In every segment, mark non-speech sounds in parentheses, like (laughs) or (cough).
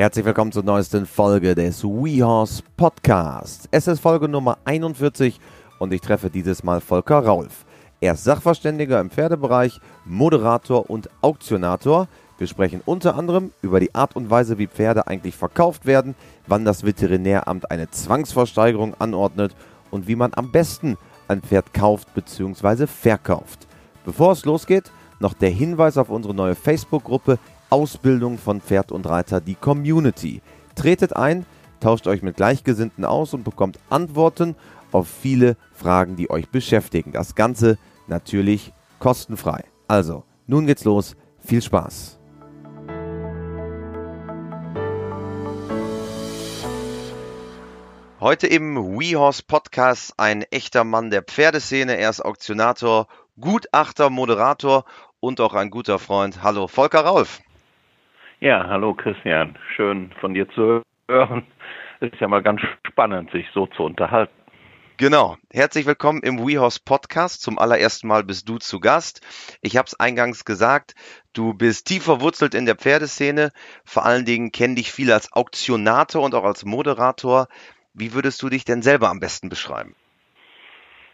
Herzlich willkommen zur neuesten Folge des WeHorse Podcast. Es ist Folge Nummer 41 und ich treffe dieses Mal Volker Raulf. Er ist Sachverständiger im Pferdebereich, Moderator und Auktionator. Wir sprechen unter anderem über die Art und Weise, wie Pferde eigentlich verkauft werden, wann das Veterinäramt eine Zwangsversteigerung anordnet und wie man am besten ein Pferd kauft bzw. verkauft. Bevor es losgeht, noch der Hinweis auf unsere neue Facebook-Gruppe Ausbildung von Pferd und Reiter, die Community. Tretet ein, tauscht euch mit Gleichgesinnten aus und bekommt Antworten auf viele Fragen, die euch beschäftigen. Das Ganze natürlich kostenfrei. Also, nun geht's los. Viel Spaß. Heute im WeHorse Podcast ein echter Mann der Pferdeszene. Er ist Auktionator, Gutachter, Moderator und auch ein guter Freund. Hallo, Volker Rauf. Ja, hallo Christian. Schön von dir zu hören. Es ist ja mal ganz spannend, sich so zu unterhalten. Genau. Herzlich willkommen im WeHorse Podcast. Zum allerersten Mal bist du zu Gast. Ich habe es eingangs gesagt, du bist tief verwurzelt in der Pferdeszene. Vor allen Dingen kennen dich viele als Auktionator und auch als Moderator. Wie würdest du dich denn selber am besten beschreiben?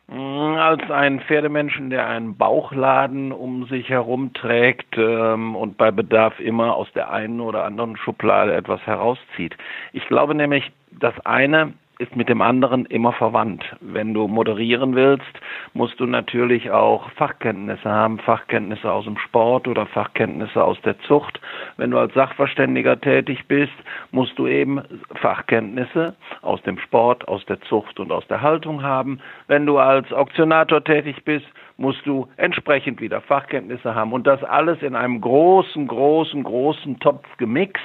Mm, als ein Pferdemenschen, der einen Bauchladen um sich herum trägt ähm, und bei Bedarf immer aus der einen oder anderen Schublade etwas herauszieht. Ich glaube nämlich, das eine ist mit dem anderen immer verwandt. Wenn du moderieren willst, musst du natürlich auch Fachkenntnisse haben, Fachkenntnisse aus dem Sport oder Fachkenntnisse aus der Zucht. Wenn du als Sachverständiger tätig bist, musst du eben Fachkenntnisse aus dem Sport, aus der Zucht und aus der Haltung haben. Wenn du als Auktionator tätig bist, musst du entsprechend wieder Fachkenntnisse haben und das alles in einem großen, großen, großen Topf gemixt.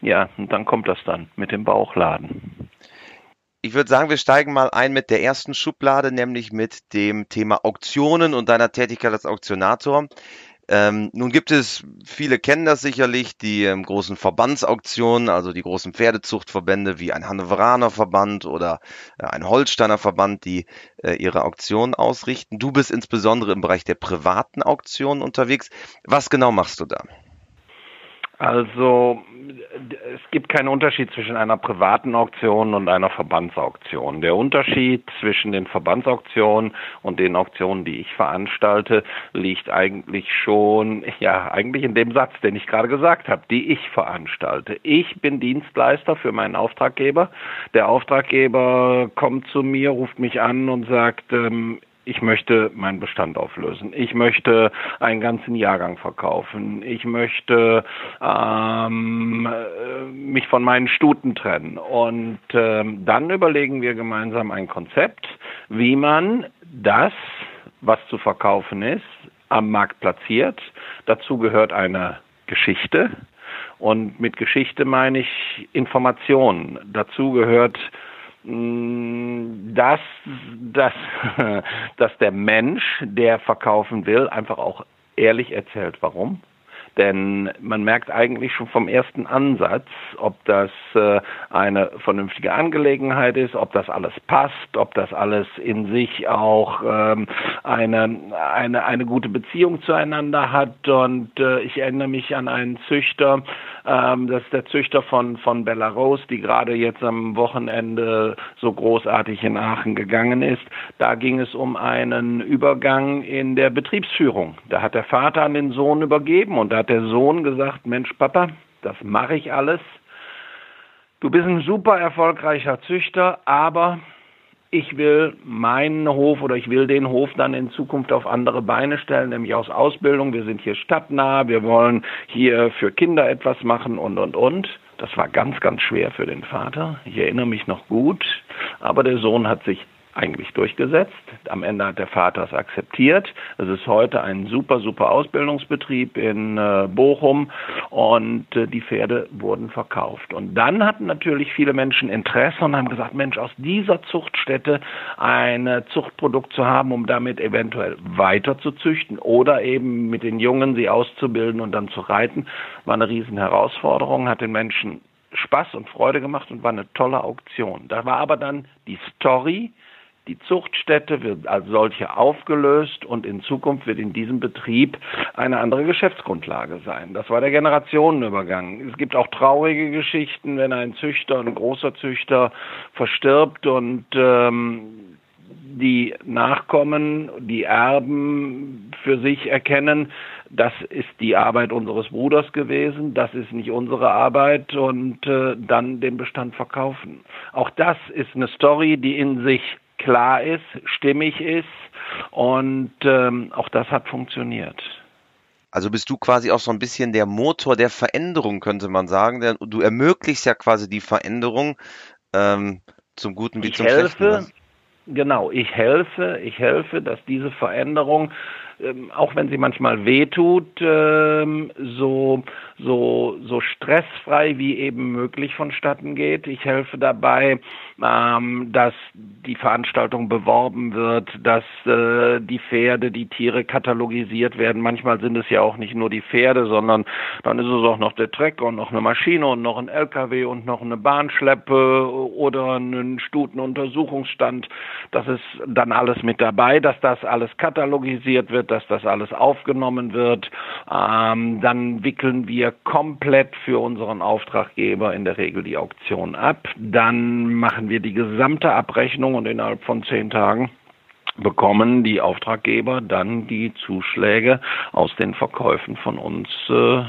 Ja, und dann kommt das dann mit dem Bauchladen. Ich würde sagen, wir steigen mal ein mit der ersten Schublade, nämlich mit dem Thema Auktionen und deiner Tätigkeit als Auktionator. Ähm, nun gibt es, viele kennen das sicherlich, die ähm, großen Verbandsauktionen, also die großen Pferdezuchtverbände wie ein Hannoveraner Verband oder äh, ein Holsteiner Verband, die äh, ihre Auktionen ausrichten. Du bist insbesondere im Bereich der privaten Auktionen unterwegs. Was genau machst du da? Also es gibt keinen Unterschied zwischen einer privaten Auktion und einer Verbandsauktion. Der Unterschied zwischen den Verbandsauktionen und den Auktionen, die ich veranstalte, liegt eigentlich schon, ja, eigentlich in dem Satz, den ich gerade gesagt habe, die ich veranstalte. Ich bin Dienstleister für meinen Auftraggeber. Der Auftraggeber kommt zu mir, ruft mich an und sagt, ähm, ich möchte meinen Bestand auflösen. Ich möchte einen ganzen Jahrgang verkaufen. Ich möchte ähm, äh, mich von meinen Stuten trennen. Und ähm, dann überlegen wir gemeinsam ein Konzept, wie man das, was zu verkaufen ist, am Markt platziert. Dazu gehört eine Geschichte. Und mit Geschichte meine ich Informationen. Dazu gehört dass, dass, (laughs) dass der Mensch, der verkaufen will, einfach auch ehrlich erzählt, warum. Denn man merkt eigentlich schon vom ersten Ansatz, ob das äh, eine vernünftige Angelegenheit ist, ob das alles passt, ob das alles in sich auch ähm, eine, eine, eine gute Beziehung zueinander hat. Und äh, ich erinnere mich an einen Züchter, ähm, das ist der Züchter von, von Belarus, die gerade jetzt am Wochenende so großartig in Aachen gegangen ist. Da ging es um einen Übergang in der Betriebsführung. Da hat der Vater an den Sohn übergeben und da der Sohn gesagt, Mensch Papa, das mache ich alles. Du bist ein super erfolgreicher Züchter, aber ich will meinen Hof oder ich will den Hof dann in Zukunft auf andere Beine stellen, nämlich aus Ausbildung. Wir sind hier stadtnah, wir wollen hier für Kinder etwas machen und, und, und. Das war ganz, ganz schwer für den Vater. Ich erinnere mich noch gut. Aber der Sohn hat sich eigentlich durchgesetzt. Am Ende hat der Vater es akzeptiert. Es ist heute ein super, super Ausbildungsbetrieb in äh, Bochum und äh, die Pferde wurden verkauft. Und dann hatten natürlich viele Menschen Interesse und haben gesagt, Mensch, aus dieser Zuchtstätte ein Zuchtprodukt zu haben, um damit eventuell weiter zu züchten oder eben mit den Jungen sie auszubilden und dann zu reiten, war eine riesen Herausforderung, hat den Menschen Spaß und Freude gemacht und war eine tolle Auktion. Da war aber dann die Story, Die Zuchtstätte wird als solche aufgelöst und in Zukunft wird in diesem Betrieb eine andere Geschäftsgrundlage sein. Das war der Generationenübergang. Es gibt auch traurige Geschichten, wenn ein Züchter, ein großer Züchter verstirbt und ähm, die Nachkommen, die Erben für sich erkennen, das ist die Arbeit unseres Bruders gewesen, das ist nicht unsere Arbeit und äh, dann den Bestand verkaufen. Auch das ist eine Story, die in sich klar ist, stimmig ist und ähm, auch das hat funktioniert. Also bist du quasi auch so ein bisschen der Motor der Veränderung, könnte man sagen. Denn du ermöglichst ja quasi die Veränderung ähm, zum Guten wie ich zum helfe, Schlechten. Genau, ich helfe, ich helfe, dass diese Veränderung ähm, auch wenn sie manchmal wehtut, ähm, so, so, so stressfrei wie eben möglich vonstatten geht. Ich helfe dabei, ähm, dass die Veranstaltung beworben wird, dass äh, die Pferde, die Tiere katalogisiert werden. Manchmal sind es ja auch nicht nur die Pferde, sondern dann ist es auch noch der Trecker und noch eine Maschine und noch ein LKW und noch eine Bahnschleppe oder ein Stutenuntersuchungsstand. Das ist dann alles mit dabei, dass das alles katalogisiert wird, dass das alles aufgenommen wird. Ähm, dann wickeln wir komplett für unseren Auftraggeber in der Regel die Auktion ab. Dann machen wir die gesamte Abrechnung und innerhalb von zehn Tagen bekommen die Auftraggeber dann die Zuschläge aus den Verkäufen von uns äh,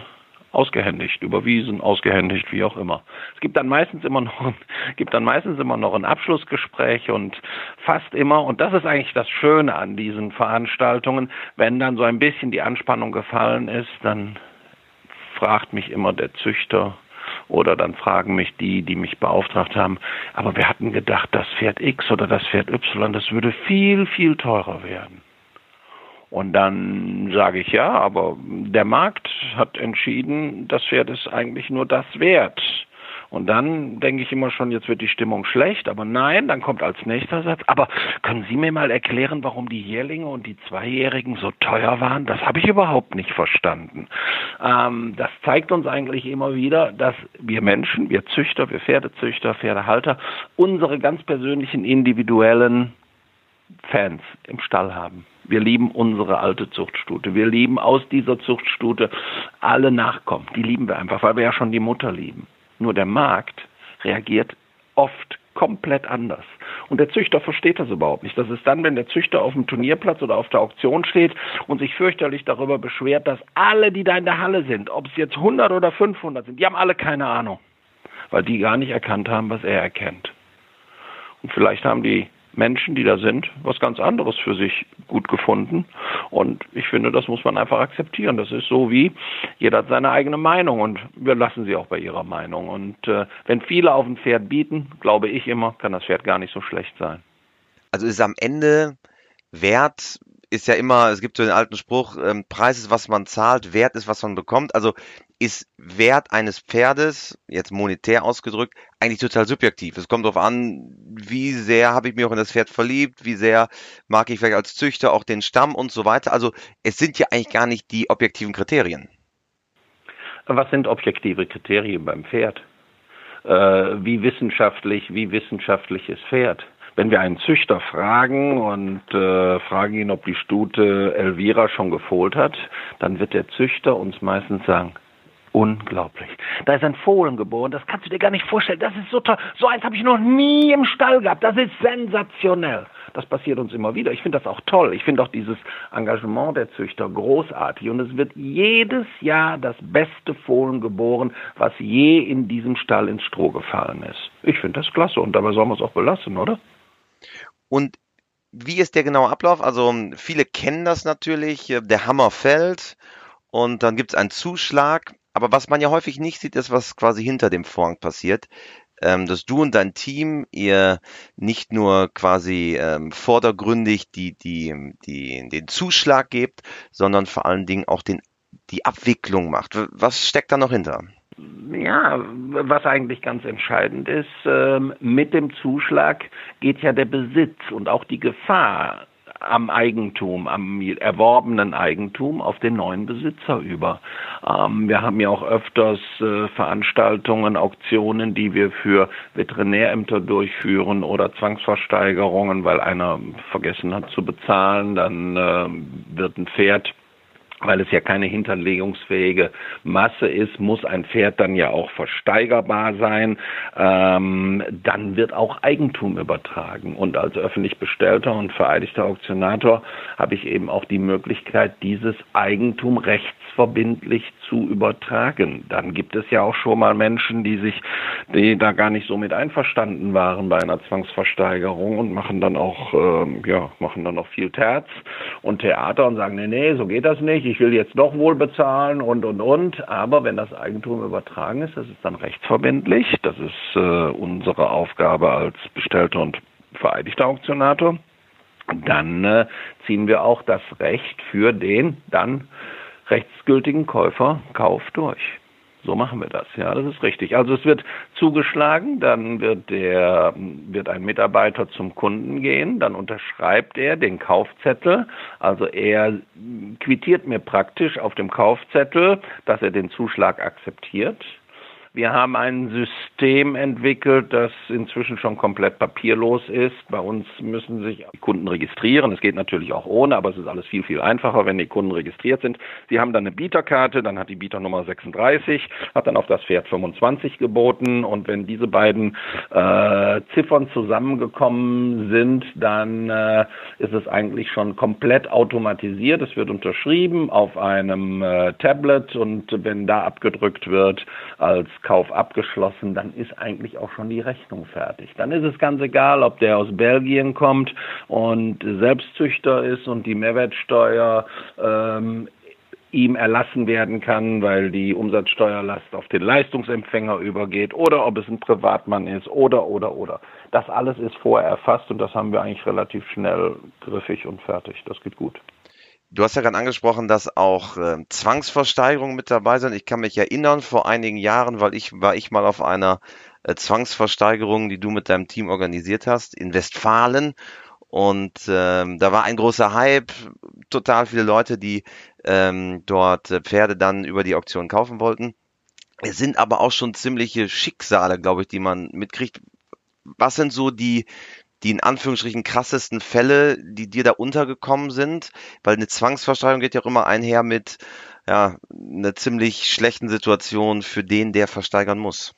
ausgehändigt, überwiesen, ausgehändigt, wie auch immer. Es gibt dann meistens immer noch, (laughs) gibt dann meistens immer noch ein Abschlussgespräch und fast immer, und das ist eigentlich das Schöne an diesen Veranstaltungen, wenn dann so ein bisschen die Anspannung gefallen ist, dann fragt mich immer der Züchter oder dann fragen mich die, die mich beauftragt haben, aber wir hatten gedacht, das Pferd X oder das Pferd Y, das würde viel, viel teurer werden. Und dann sage ich ja, aber der Markt hat entschieden, das Pferd ist eigentlich nur das wert. Und dann denke ich immer schon, jetzt wird die Stimmung schlecht, aber nein, dann kommt als nächster Satz, aber können Sie mir mal erklären, warum die Jährlinge und die Zweijährigen so teuer waren? Das habe ich überhaupt nicht verstanden. Ähm, das zeigt uns eigentlich immer wieder, dass wir Menschen, wir Züchter, wir Pferdezüchter, Pferdehalter, unsere ganz persönlichen individuellen Fans im Stall haben. Wir lieben unsere alte Zuchtstute. Wir lieben aus dieser Zuchtstute alle Nachkommen. Die lieben wir einfach, weil wir ja schon die Mutter lieben. Nur der Markt reagiert oft komplett anders. Und der Züchter versteht das überhaupt nicht. Das ist dann, wenn der Züchter auf dem Turnierplatz oder auf der Auktion steht und sich fürchterlich darüber beschwert, dass alle, die da in der Halle sind, ob es jetzt 100 oder 500 sind, die haben alle keine Ahnung, weil die gar nicht erkannt haben, was er erkennt. Und vielleicht haben die Menschen, die da sind, was ganz anderes für sich gut gefunden. Und ich finde, das muss man einfach akzeptieren. Das ist so wie, jeder hat seine eigene Meinung und wir lassen sie auch bei ihrer Meinung. Und äh, wenn viele auf ein Pferd bieten, glaube ich immer, kann das Pferd gar nicht so schlecht sein. Also ist am Ende Wert ist ja immer, es gibt so den alten Spruch, ähm, Preis ist, was man zahlt, Wert ist, was man bekommt. Also ist Wert eines Pferdes, jetzt monetär ausgedrückt, eigentlich total subjektiv. Es kommt darauf an, wie sehr habe ich mich auch in das Pferd verliebt, wie sehr mag ich vielleicht als Züchter auch den Stamm und so weiter. Also es sind ja eigentlich gar nicht die objektiven Kriterien. Was sind objektive Kriterien beim Pferd? Äh, wie wissenschaftlich, wie wissenschaftlich ist Pferd? Wenn wir einen Züchter fragen und äh, fragen ihn, ob die Stute Elvira schon gefohlt hat, dann wird der Züchter uns meistens sagen, Unglaublich. Da ist ein Fohlen geboren, das kannst du dir gar nicht vorstellen. Das ist so toll. So eins habe ich noch nie im Stall gehabt. Das ist sensationell. Das passiert uns immer wieder. Ich finde das auch toll. Ich finde auch dieses Engagement der Züchter großartig. Und es wird jedes Jahr das beste Fohlen geboren, was je in diesem Stall ins Stroh gefallen ist. Ich finde das klasse und dabei sollen wir es auch belassen, oder? Und wie ist der genaue Ablauf? Also viele kennen das natürlich. Der Hammer fällt und dann gibt es einen Zuschlag. Aber was man ja häufig nicht sieht, ist, was quasi hinter dem Vorhang passiert. Ähm, dass du und dein Team ihr nicht nur quasi ähm, vordergründig die, die, die, den Zuschlag gebt, sondern vor allen Dingen auch den, die Abwicklung macht. Was steckt da noch hinter? Ja, was eigentlich ganz entscheidend ist, ähm, mit dem Zuschlag geht ja der Besitz und auch die Gefahr am Eigentum, am erworbenen Eigentum auf den neuen Besitzer über. Ähm, wir haben ja auch öfters äh, Veranstaltungen, Auktionen, die wir für Veterinärämter durchführen oder Zwangsversteigerungen, weil einer vergessen hat zu bezahlen, dann äh, wird ein Pferd weil es ja keine hinterlegungsfähige Masse ist, muss ein Pferd dann ja auch versteigerbar sein. Ähm, dann wird auch Eigentum übertragen. Und als öffentlich bestellter und vereidigter Auktionator habe ich eben auch die Möglichkeit, dieses Eigentum rechtsverbindlich zu übertragen. Dann gibt es ja auch schon mal Menschen, die sich, die da gar nicht so mit einverstanden waren bei einer Zwangsversteigerung und machen dann auch, ähm, ja, machen dann noch viel Terz und Theater und sagen, nee, nee, so geht das nicht ich will jetzt doch wohl bezahlen und, und, und. Aber wenn das Eigentum übertragen ist, das ist dann rechtsverbindlich. Das ist äh, unsere Aufgabe als bestellter und vereidigter Auktionator. Dann äh, ziehen wir auch das Recht für den dann rechtsgültigen Käufer Kauf durch. So machen wir das, ja, das ist richtig. Also es wird zugeschlagen, dann wird der, wird ein Mitarbeiter zum Kunden gehen, dann unterschreibt er den Kaufzettel, also er quittiert mir praktisch auf dem Kaufzettel, dass er den Zuschlag akzeptiert. Wir haben ein System entwickelt, das inzwischen schon komplett papierlos ist. Bei uns müssen sich die Kunden registrieren. Es geht natürlich auch ohne, aber es ist alles viel, viel einfacher, wenn die Kunden registriert sind. Sie haben dann eine Bieterkarte, dann hat die Bieternummer 36, hat dann auf das Pferd 25 geboten und wenn diese beiden äh, Ziffern zusammengekommen sind, dann äh, ist es eigentlich schon komplett automatisiert. Es wird unterschrieben auf einem äh, Tablet und wenn da abgedrückt wird als Kauf abgeschlossen, dann ist eigentlich auch schon die Rechnung fertig. Dann ist es ganz egal, ob der aus Belgien kommt und Selbstzüchter ist und die Mehrwertsteuer ähm, ihm erlassen werden kann, weil die Umsatzsteuerlast auf den Leistungsempfänger übergeht oder ob es ein Privatmann ist oder oder oder. Das alles ist vorher erfasst und das haben wir eigentlich relativ schnell griffig und fertig. Das geht gut. Du hast ja gerade angesprochen, dass auch äh, Zwangsversteigerungen mit dabei sind. Ich kann mich erinnern, vor einigen Jahren, weil ich war ich mal auf einer äh, Zwangsversteigerung, die du mit deinem Team organisiert hast, in Westfalen. Und ähm, da war ein großer Hype, total viele Leute, die ähm, dort äh, Pferde dann über die Auktion kaufen wollten. Es sind aber auch schon ziemliche Schicksale, glaube ich, die man mitkriegt. Was sind so die, die in Anführungsstrichen krassesten Fälle, die dir da untergekommen sind? Weil eine Zwangsversteigerung geht ja auch immer einher mit ja, einer ziemlich schlechten Situation für den, der versteigern muss.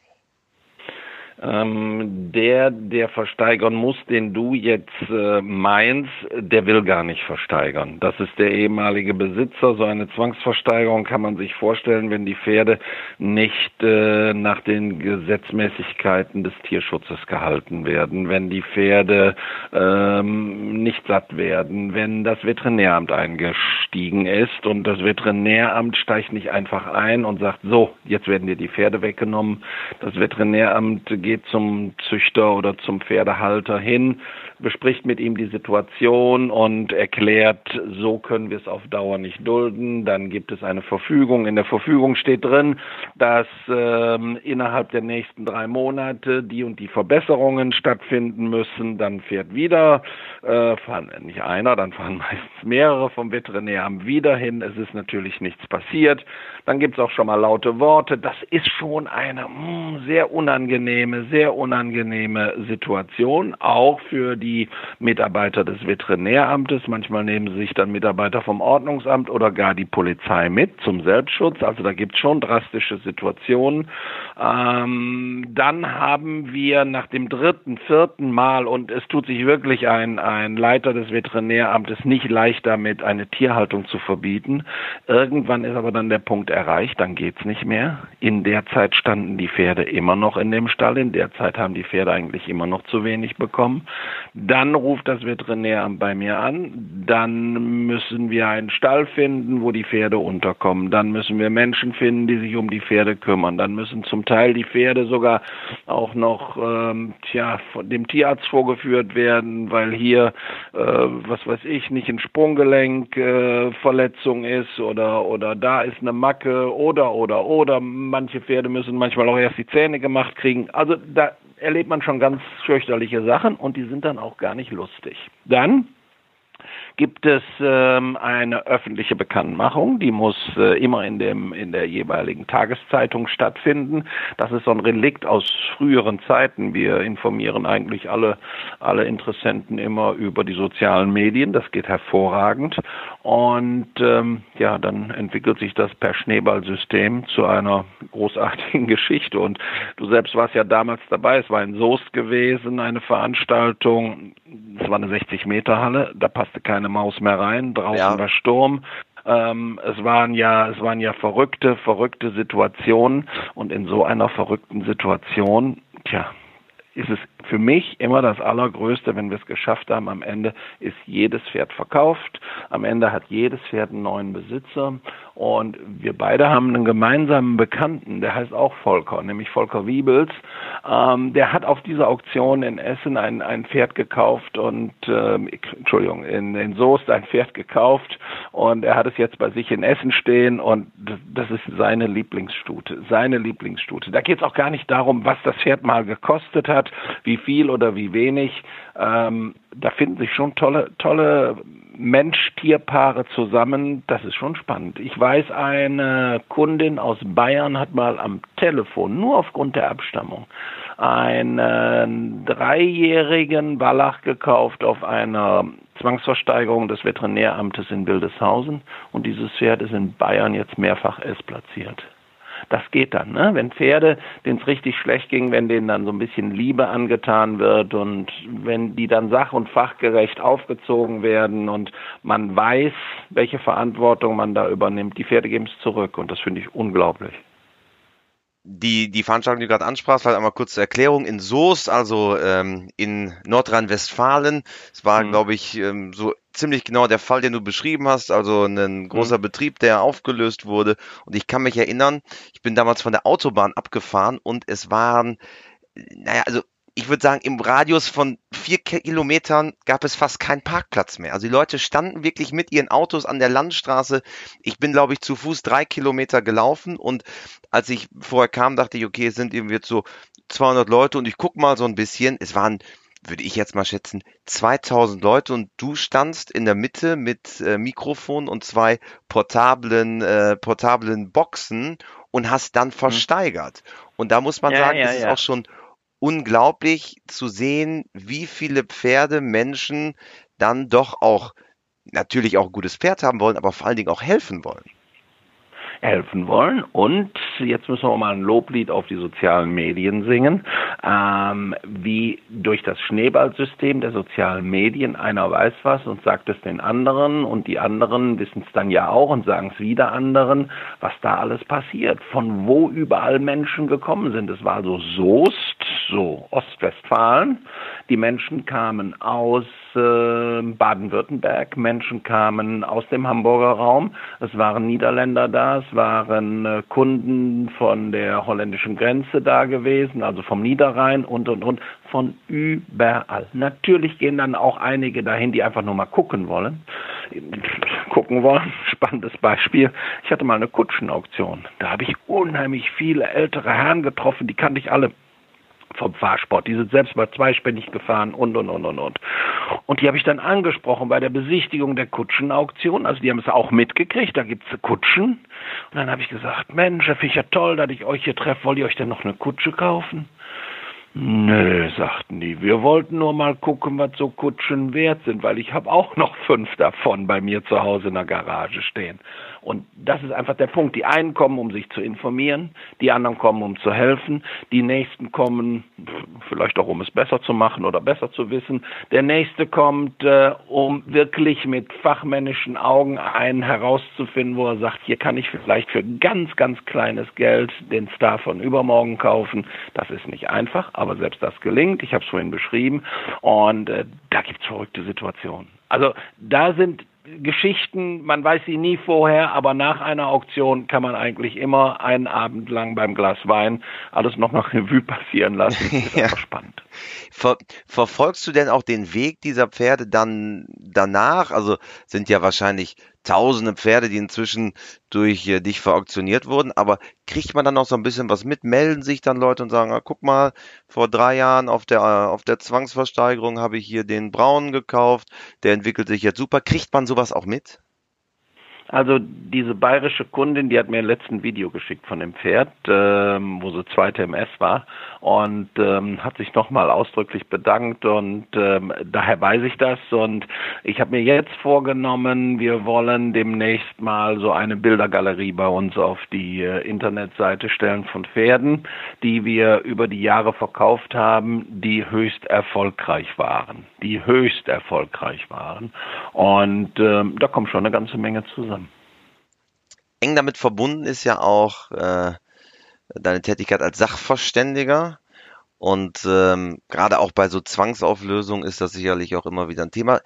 Ähm, der, der versteigern muss, den du jetzt äh, meinst, der will gar nicht versteigern. Das ist der ehemalige Besitzer. So eine Zwangsversteigerung kann man sich vorstellen, wenn die Pferde nicht äh, nach den Gesetzmäßigkeiten des Tierschutzes gehalten werden, wenn die Pferde ähm, nicht satt werden, wenn das Veterinäramt eingestiegen ist und das Veterinäramt steigt nicht einfach ein und sagt, so, jetzt werden dir die Pferde weggenommen. Das Veterinäramt geht geht zum Züchter oder zum Pferdehalter hin, bespricht mit ihm die Situation und erklärt, so können wir es auf Dauer nicht dulden. Dann gibt es eine Verfügung. In der Verfügung steht drin, dass ähm, innerhalb der nächsten drei Monate die und die Verbesserungen stattfinden müssen. Dann fährt wieder, äh, fahren nicht einer, dann fahren (laughs) meistens mehrere vom Veterinäramt wieder hin. Es ist natürlich nichts passiert. Dann gibt es auch schon mal laute Worte. Das ist schon eine mh, hm, sehr unangenehme sehr unangenehme Situation, auch für die Mitarbeiter des Veterinäramtes. Manchmal nehmen sie sich dann Mitarbeiter vom Ordnungsamt oder gar die Polizei mit zum Selbstschutz. Also da gibt es schon drastische Situationen. Ähm, dann haben wir nach dem dritten, vierten Mal, und es tut sich wirklich ein, ein Leiter des Veterinäramtes nicht leicht damit, eine Tierhaltung zu verbieten. Irgendwann ist aber dann der Punkt erreicht, dann geht's nicht mehr. In der Zeit standen die Pferde immer noch in dem Stall, in der Zeit haben die Pferde eigentlich immer noch zu wenig bekommen. Dann ruft das Veterinäramt bei mir an. Dann müssen wir einen Stall finden, wo die Pferde unterkommen. Dann müssen wir Menschen finden, die sich um die Pferde kümmern. Dann müssen zum Teil die Pferde sogar auch noch ähm, tja, von dem Tierarzt vorgeführt werden, weil hier, äh, was weiß ich, nicht ein Sprunggelenkverletzung äh, ist oder, oder da ist eine Macke oder, oder, oder. Manche Pferde müssen manchmal auch erst die Zähne gemacht kriegen. Also da erlebt man schon ganz fürchterliche Sachen und die sind dann auch gar nicht lustig. Dann gibt es ähm, eine öffentliche Bekanntmachung, die muss äh, immer in dem in der jeweiligen Tageszeitung stattfinden. Das ist so ein Relikt aus früheren Zeiten. Wir informieren eigentlich alle alle Interessenten immer über die sozialen Medien. Das geht hervorragend und ähm, ja, dann entwickelt sich das per Schneeballsystem zu einer großartigen (laughs) Geschichte. Und du selbst warst ja damals dabei. Es war in Soest gewesen, eine Veranstaltung. Es war eine 60 Meter Halle. Da passte keine Maus mehr rein. Draußen ja. war Sturm. Ähm, es waren ja, es waren ja verrückte, verrückte Situationen. Und in so einer verrückten Situation, tja, ist es für mich immer das Allergrößte, wenn wir es geschafft haben. Am Ende ist jedes Pferd verkauft. Am Ende hat jedes Pferd einen neuen Besitzer. Und wir beide haben einen gemeinsamen Bekannten, der heißt auch Volker, nämlich Volker Wiebels. Ähm, der hat auf dieser Auktion in Essen ein, ein Pferd gekauft und, ähm, Entschuldigung, in, in Soest ein Pferd gekauft und er hat es jetzt bei sich in Essen stehen und das ist seine Lieblingsstute, seine Lieblingsstute. Da geht es auch gar nicht darum, was das Pferd mal gekostet hat, wie viel oder wie wenig. Ähm, da finden sich schon tolle, tolle Mensch-Tier-Paare zusammen. Das ist schon spannend. Ich weiß, eine Kundin aus Bayern hat mal am Telefon, nur aufgrund der Abstammung, einen dreijährigen Wallach gekauft auf einer Zwangsversteigerung des Veterinäramtes in Wildeshausen. Und dieses Pferd ist in Bayern jetzt mehrfach S platziert. Das geht dann, ne? Wenn Pferde, denen es richtig schlecht ging, wenn denen dann so ein bisschen Liebe angetan wird und wenn die dann sach- und fachgerecht aufgezogen werden und man weiß, welche Verantwortung man da übernimmt, die Pferde geben es zurück und das finde ich unglaublich die, die Veranstaltung, die du gerade ansprachst, vielleicht einmal kurz zur Erklärung. In Soest, also ähm, in Nordrhein-Westfalen, es war, mhm. glaube ich, ähm, so ziemlich genau der Fall, den du beschrieben hast. Also ein großer mhm. Betrieb, der aufgelöst wurde. Und ich kann mich erinnern, ich bin damals von der Autobahn abgefahren und es waren, naja, also ich würde sagen, im Radius von vier Kilometern gab es fast keinen Parkplatz mehr. Also die Leute standen wirklich mit ihren Autos an der Landstraße. Ich bin, glaube ich, zu Fuß drei Kilometer gelaufen und als ich vorher kam, dachte ich, okay, es sind irgendwie jetzt so 200 Leute und ich guck mal so ein bisschen. Es waren, würde ich jetzt mal schätzen, 2000 Leute und du standst in der Mitte mit äh, Mikrofon und zwei portablen, äh, portablen Boxen und hast dann mhm. versteigert. Und da muss man ja, sagen, ja, es ist ja. auch schon unglaublich zu sehen, wie viele Pferde Menschen dann doch auch natürlich auch ein gutes Pferd haben wollen, aber vor allen Dingen auch helfen wollen helfen wollen. Und jetzt müssen wir mal ein Loblied auf die sozialen Medien singen, ähm, wie durch das Schneeballsystem der sozialen Medien einer weiß was und sagt es den anderen und die anderen wissen es dann ja auch und sagen es wieder anderen, was da alles passiert, von wo überall Menschen gekommen sind. Es war also Soest, so Ostwestfalen. Die Menschen kamen aus äh, Baden-Württemberg, Menschen kamen aus dem Hamburger Raum, es waren Niederländer da, es waren äh, Kunden von der holländischen Grenze da gewesen, also vom Niederrhein und und und von überall. Natürlich gehen dann auch einige dahin, die einfach nur mal gucken wollen. Gucken wollen, (laughs) spannendes Beispiel. Ich hatte mal eine Kutschenauktion. Da habe ich unheimlich viele ältere Herren getroffen, die kannte ich alle vom Fahrsport. Die sind selbst mal zweispännig gefahren und, und, und, und, und. Und die habe ich dann angesprochen bei der Besichtigung der Kutschenauktion. Also die haben es auch mitgekriegt, da gibt's Kutschen. Und dann habe ich gesagt, Mensch, Herr Fischer, toll, dass ich euch hier treffe. Wollt ihr euch denn noch eine Kutsche kaufen? Nö, sagten die, wir wollten nur mal gucken, was so Kutschen wert sind, weil ich habe auch noch fünf davon bei mir zu Hause in der Garage stehen. Und das ist einfach der Punkt. Die einen kommen, um sich zu informieren, die anderen kommen, um zu helfen, die nächsten kommen, vielleicht auch, um es besser zu machen oder besser zu wissen. Der nächste kommt, äh, um wirklich mit fachmännischen Augen einen herauszufinden, wo er sagt, hier kann ich vielleicht für ganz, ganz kleines Geld den Star von übermorgen kaufen. Das ist nicht einfach, aber selbst das gelingt. Ich habe es vorhin beschrieben. Und äh, da gibt es verrückte Situationen. Also da sind Geschichten, man weiß sie nie vorher, aber nach einer Auktion kann man eigentlich immer einen Abend lang beim Glas Wein alles noch nach (laughs) Revue passieren lassen. Das (laughs) ist ja. spannend. Ver verfolgst du denn auch den Weg dieser Pferde dann danach? Also sind ja wahrscheinlich tausende Pferde, die inzwischen durch äh, dich verauktioniert wurden, aber kriegt man dann noch so ein bisschen was mit? Melden sich dann Leute und sagen, ah, guck mal, vor drei Jahren auf der, äh, auf der Zwangsversteigerung habe ich hier den Braunen gekauft, der entwickelt sich jetzt super. Kriegt man sowas auch mit? Also diese bayerische Kundin, die hat mir ein letzten Video geschickt von dem Pferd, ähm, wo sie zweite MS war und ähm, hat sich nochmal ausdrücklich bedankt und ähm, daher weiß ich das und ich habe mir jetzt vorgenommen, wir wollen demnächst mal so eine Bildergalerie bei uns auf die äh, Internetseite stellen von Pferden, die wir über die Jahre verkauft haben, die höchst erfolgreich waren, die höchst erfolgreich waren. Und ähm, da kommt schon eine ganze Menge zusammen eng damit verbunden ist ja auch äh, deine Tätigkeit als Sachverständiger. Und ähm, gerade auch bei so Zwangsauflösungen ist das sicherlich auch immer wieder ein Thema.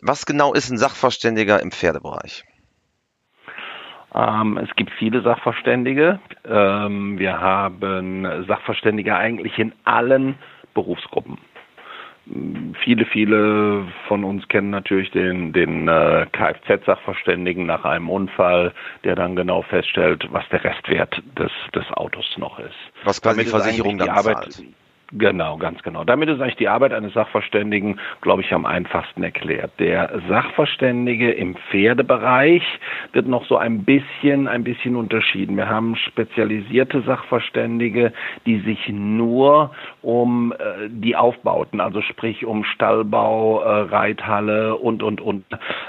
Was genau ist ein Sachverständiger im Pferdebereich? Ähm, es gibt viele Sachverständige. Ähm, wir haben Sachverständige eigentlich in allen Berufsgruppen viele, viele von uns kennen natürlich den, den äh, Kfz-Sachverständigen nach einem Unfall, der dann genau feststellt, was der Restwert des, des Autos noch ist. Was quasi Damit die Versicherung dann Arbeit, zahlt. Genau, ganz genau. Damit ist eigentlich die Arbeit eines Sachverständigen, glaube ich, am einfachsten erklärt. Der Sachverständige im Pferdebereich wird noch so ein bisschen, ein bisschen unterschieden. Wir haben spezialisierte Sachverständige, die sich nur um äh, die Aufbauten, also sprich um Stallbau, äh, Reithalle und, und, und,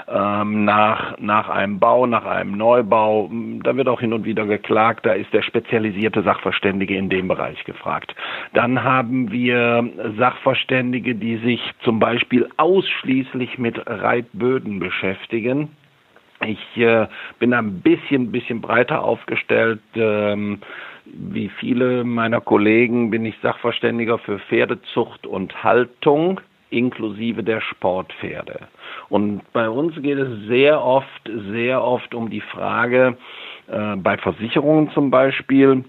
ähm, nach, nach einem Bau, nach einem Neubau, da wird auch hin und wieder geklagt, da ist der spezialisierte Sachverständige in dem Bereich gefragt. Dann haben haben wir Sachverständige, die sich zum Beispiel ausschließlich mit Reitböden beschäftigen. Ich äh, bin ein bisschen, bisschen breiter aufgestellt. Ähm, wie viele meiner Kollegen bin ich Sachverständiger für Pferdezucht und Haltung inklusive der Sportpferde. Und bei uns geht es sehr oft, sehr oft um die Frage, äh, bei Versicherungen zum Beispiel,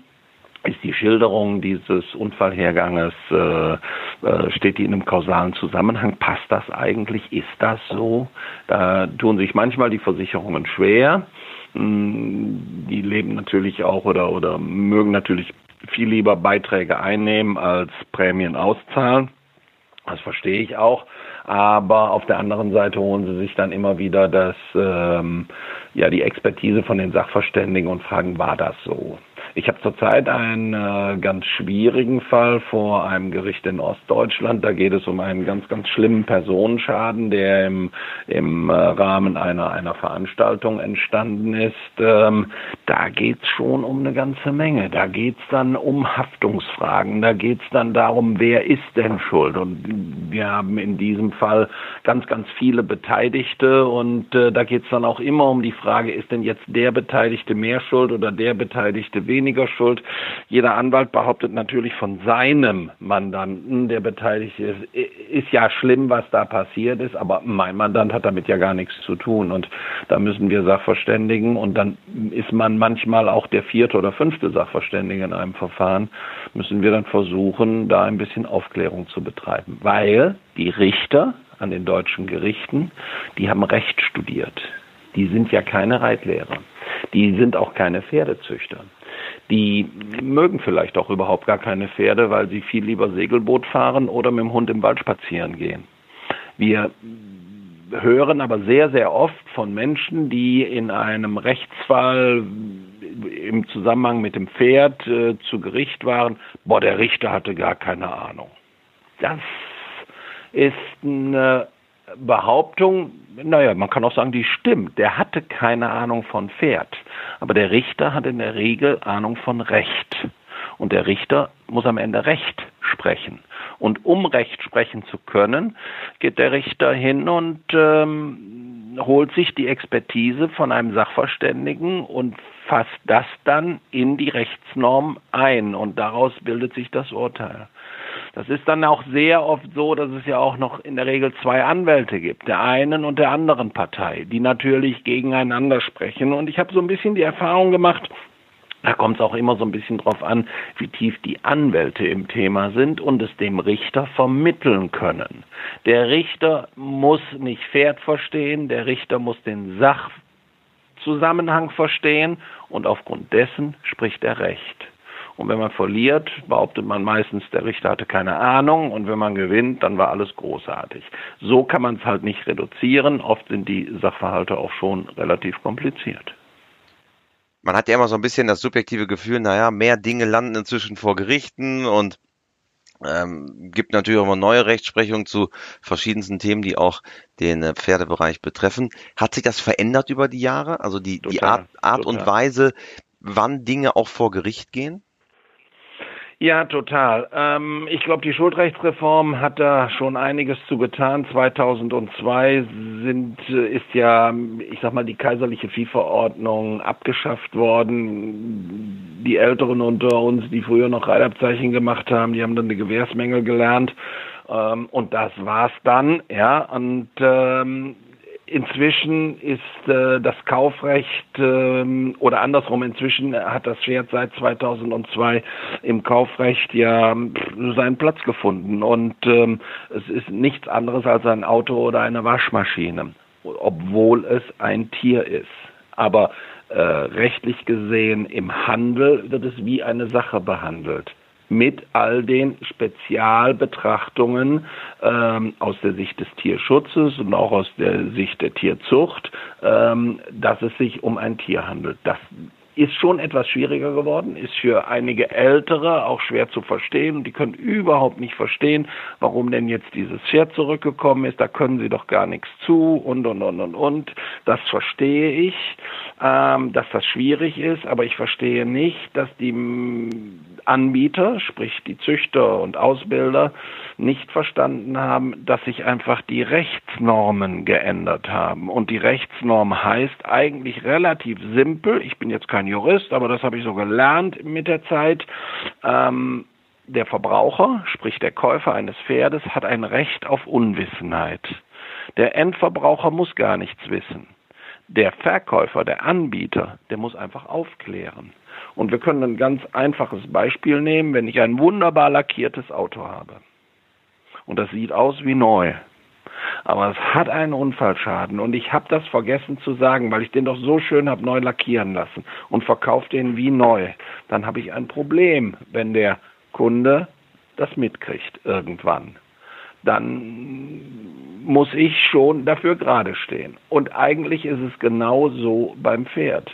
ist die Schilderung dieses Unfallherganges, äh, äh, steht die in einem kausalen Zusammenhang? Passt das eigentlich? Ist das so? Da tun sich manchmal die Versicherungen schwer. Mm, die leben natürlich auch oder, oder mögen natürlich viel lieber Beiträge einnehmen als Prämien auszahlen. Das verstehe ich auch. Aber auf der anderen Seite holen sie sich dann immer wieder das, ähm, ja, die Expertise von den Sachverständigen und fragen, war das so? Ich habe zurzeit einen äh, ganz schwierigen Fall vor einem Gericht in Ostdeutschland. Da geht es um einen ganz, ganz schlimmen Personenschaden, der im, im äh, Rahmen einer, einer Veranstaltung entstanden ist. Ähm, da geht es schon um eine ganze Menge. Da geht es dann um Haftungsfragen. Da geht es dann darum, wer ist denn schuld. Und wir haben in diesem Fall ganz, ganz viele Beteiligte. Und äh, da geht es dann auch immer um die Frage, ist denn jetzt der Beteiligte mehr schuld oder der Beteiligte weniger? Weniger schuld. Jeder Anwalt behauptet natürlich von seinem Mandanten, der beteiligt ist, ist ja schlimm, was da passiert ist, aber mein Mandant hat damit ja gar nichts zu tun. Und da müssen wir Sachverständigen und dann ist man manchmal auch der vierte oder fünfte Sachverständige in einem Verfahren, müssen wir dann versuchen, da ein bisschen Aufklärung zu betreiben. Weil die Richter an den deutschen Gerichten, die haben Recht studiert. Die sind ja keine Reitlehrer. Die sind auch keine Pferdezüchter. Die mögen vielleicht auch überhaupt gar keine Pferde, weil sie viel lieber Segelboot fahren oder mit dem Hund im Wald spazieren gehen. Wir hören aber sehr, sehr oft von Menschen, die in einem Rechtsfall im Zusammenhang mit dem Pferd äh, zu Gericht waren, boah, der Richter hatte gar keine Ahnung. Das ist eine Behauptung, naja, man kann auch sagen, die stimmt. Der hatte keine Ahnung von Pferd. Aber der Richter hat in der Regel Ahnung von Recht. Und der Richter muss am Ende Recht sprechen. Und um Recht sprechen zu können, geht der Richter hin und ähm, holt sich die Expertise von einem Sachverständigen und fasst das dann in die Rechtsnorm ein. Und daraus bildet sich das Urteil. Das ist dann auch sehr oft so, dass es ja auch noch in der Regel zwei Anwälte gibt, der einen und der anderen Partei, die natürlich gegeneinander sprechen. Und ich habe so ein bisschen die Erfahrung gemacht, da kommt es auch immer so ein bisschen drauf an, wie tief die Anwälte im Thema sind und es dem Richter vermitteln können. Der Richter muss nicht Pferd verstehen, der Richter muss den Sach Sachzusammenhang verstehen und aufgrund dessen spricht er Recht. Und wenn man verliert, behauptet man meistens, der Richter hatte keine Ahnung. Und wenn man gewinnt, dann war alles großartig. So kann man es halt nicht reduzieren. Oft sind die Sachverhalte auch schon relativ kompliziert. Man hat ja immer so ein bisschen das subjektive Gefühl, naja, mehr Dinge landen inzwischen vor Gerichten und ähm, gibt natürlich auch immer neue Rechtsprechung zu verschiedensten Themen, die auch den äh, Pferdebereich betreffen. Hat sich das verändert über die Jahre? Also die, total, die Art, Art und Weise, wann Dinge auch vor Gericht gehen? Ja, total. Ähm, ich glaube, die Schuldrechtsreform hat da schon einiges zu getan. 2002 sind, äh, ist ja, ich sag mal, die kaiserliche Viehverordnung abgeschafft worden. Die Älteren unter uns, die früher noch Reitabzeichen gemacht haben, die haben dann die Gewährsmängel gelernt. Ähm, und das war's dann, ja. Und ähm, Inzwischen ist äh, das Kaufrecht ähm, oder andersrum, inzwischen hat das Pferd seit 2002 im Kaufrecht ja seinen Platz gefunden und ähm, es ist nichts anderes als ein Auto oder eine Waschmaschine, obwohl es ein Tier ist. Aber äh, rechtlich gesehen im Handel wird es wie eine Sache behandelt mit all den Spezialbetrachtungen ähm, aus der Sicht des Tierschutzes und auch aus der Sicht der Tierzucht, ähm, dass es sich um ein Tier handelt. Das ist schon etwas schwieriger geworden, ist für einige Ältere auch schwer zu verstehen. Die können überhaupt nicht verstehen, warum denn jetzt dieses Pferd zurückgekommen ist. Da können sie doch gar nichts zu und, und, und, und, und. Das verstehe ich, ähm, dass das schwierig ist, aber ich verstehe nicht, dass die Anbieter, sprich die Züchter und Ausbilder, nicht verstanden haben, dass sich einfach die Rechtsnormen geändert haben. Und die Rechtsnorm heißt eigentlich relativ simpel, ich bin jetzt kein Jurist, aber das habe ich so gelernt mit der Zeit, ähm, der Verbraucher, sprich der Käufer eines Pferdes, hat ein Recht auf Unwissenheit. Der Endverbraucher muss gar nichts wissen. Der Verkäufer, der Anbieter, der muss einfach aufklären. Und wir können ein ganz einfaches Beispiel nehmen, wenn ich ein wunderbar lackiertes Auto habe. Und das sieht aus wie neu. Aber es hat einen Unfallschaden und ich habe das vergessen zu sagen, weil ich den doch so schön habe neu lackieren lassen und verkaufe den wie neu. Dann habe ich ein Problem, wenn der Kunde das mitkriegt irgendwann. Dann muss ich schon dafür gerade stehen. Und eigentlich ist es genau so beim Pferd.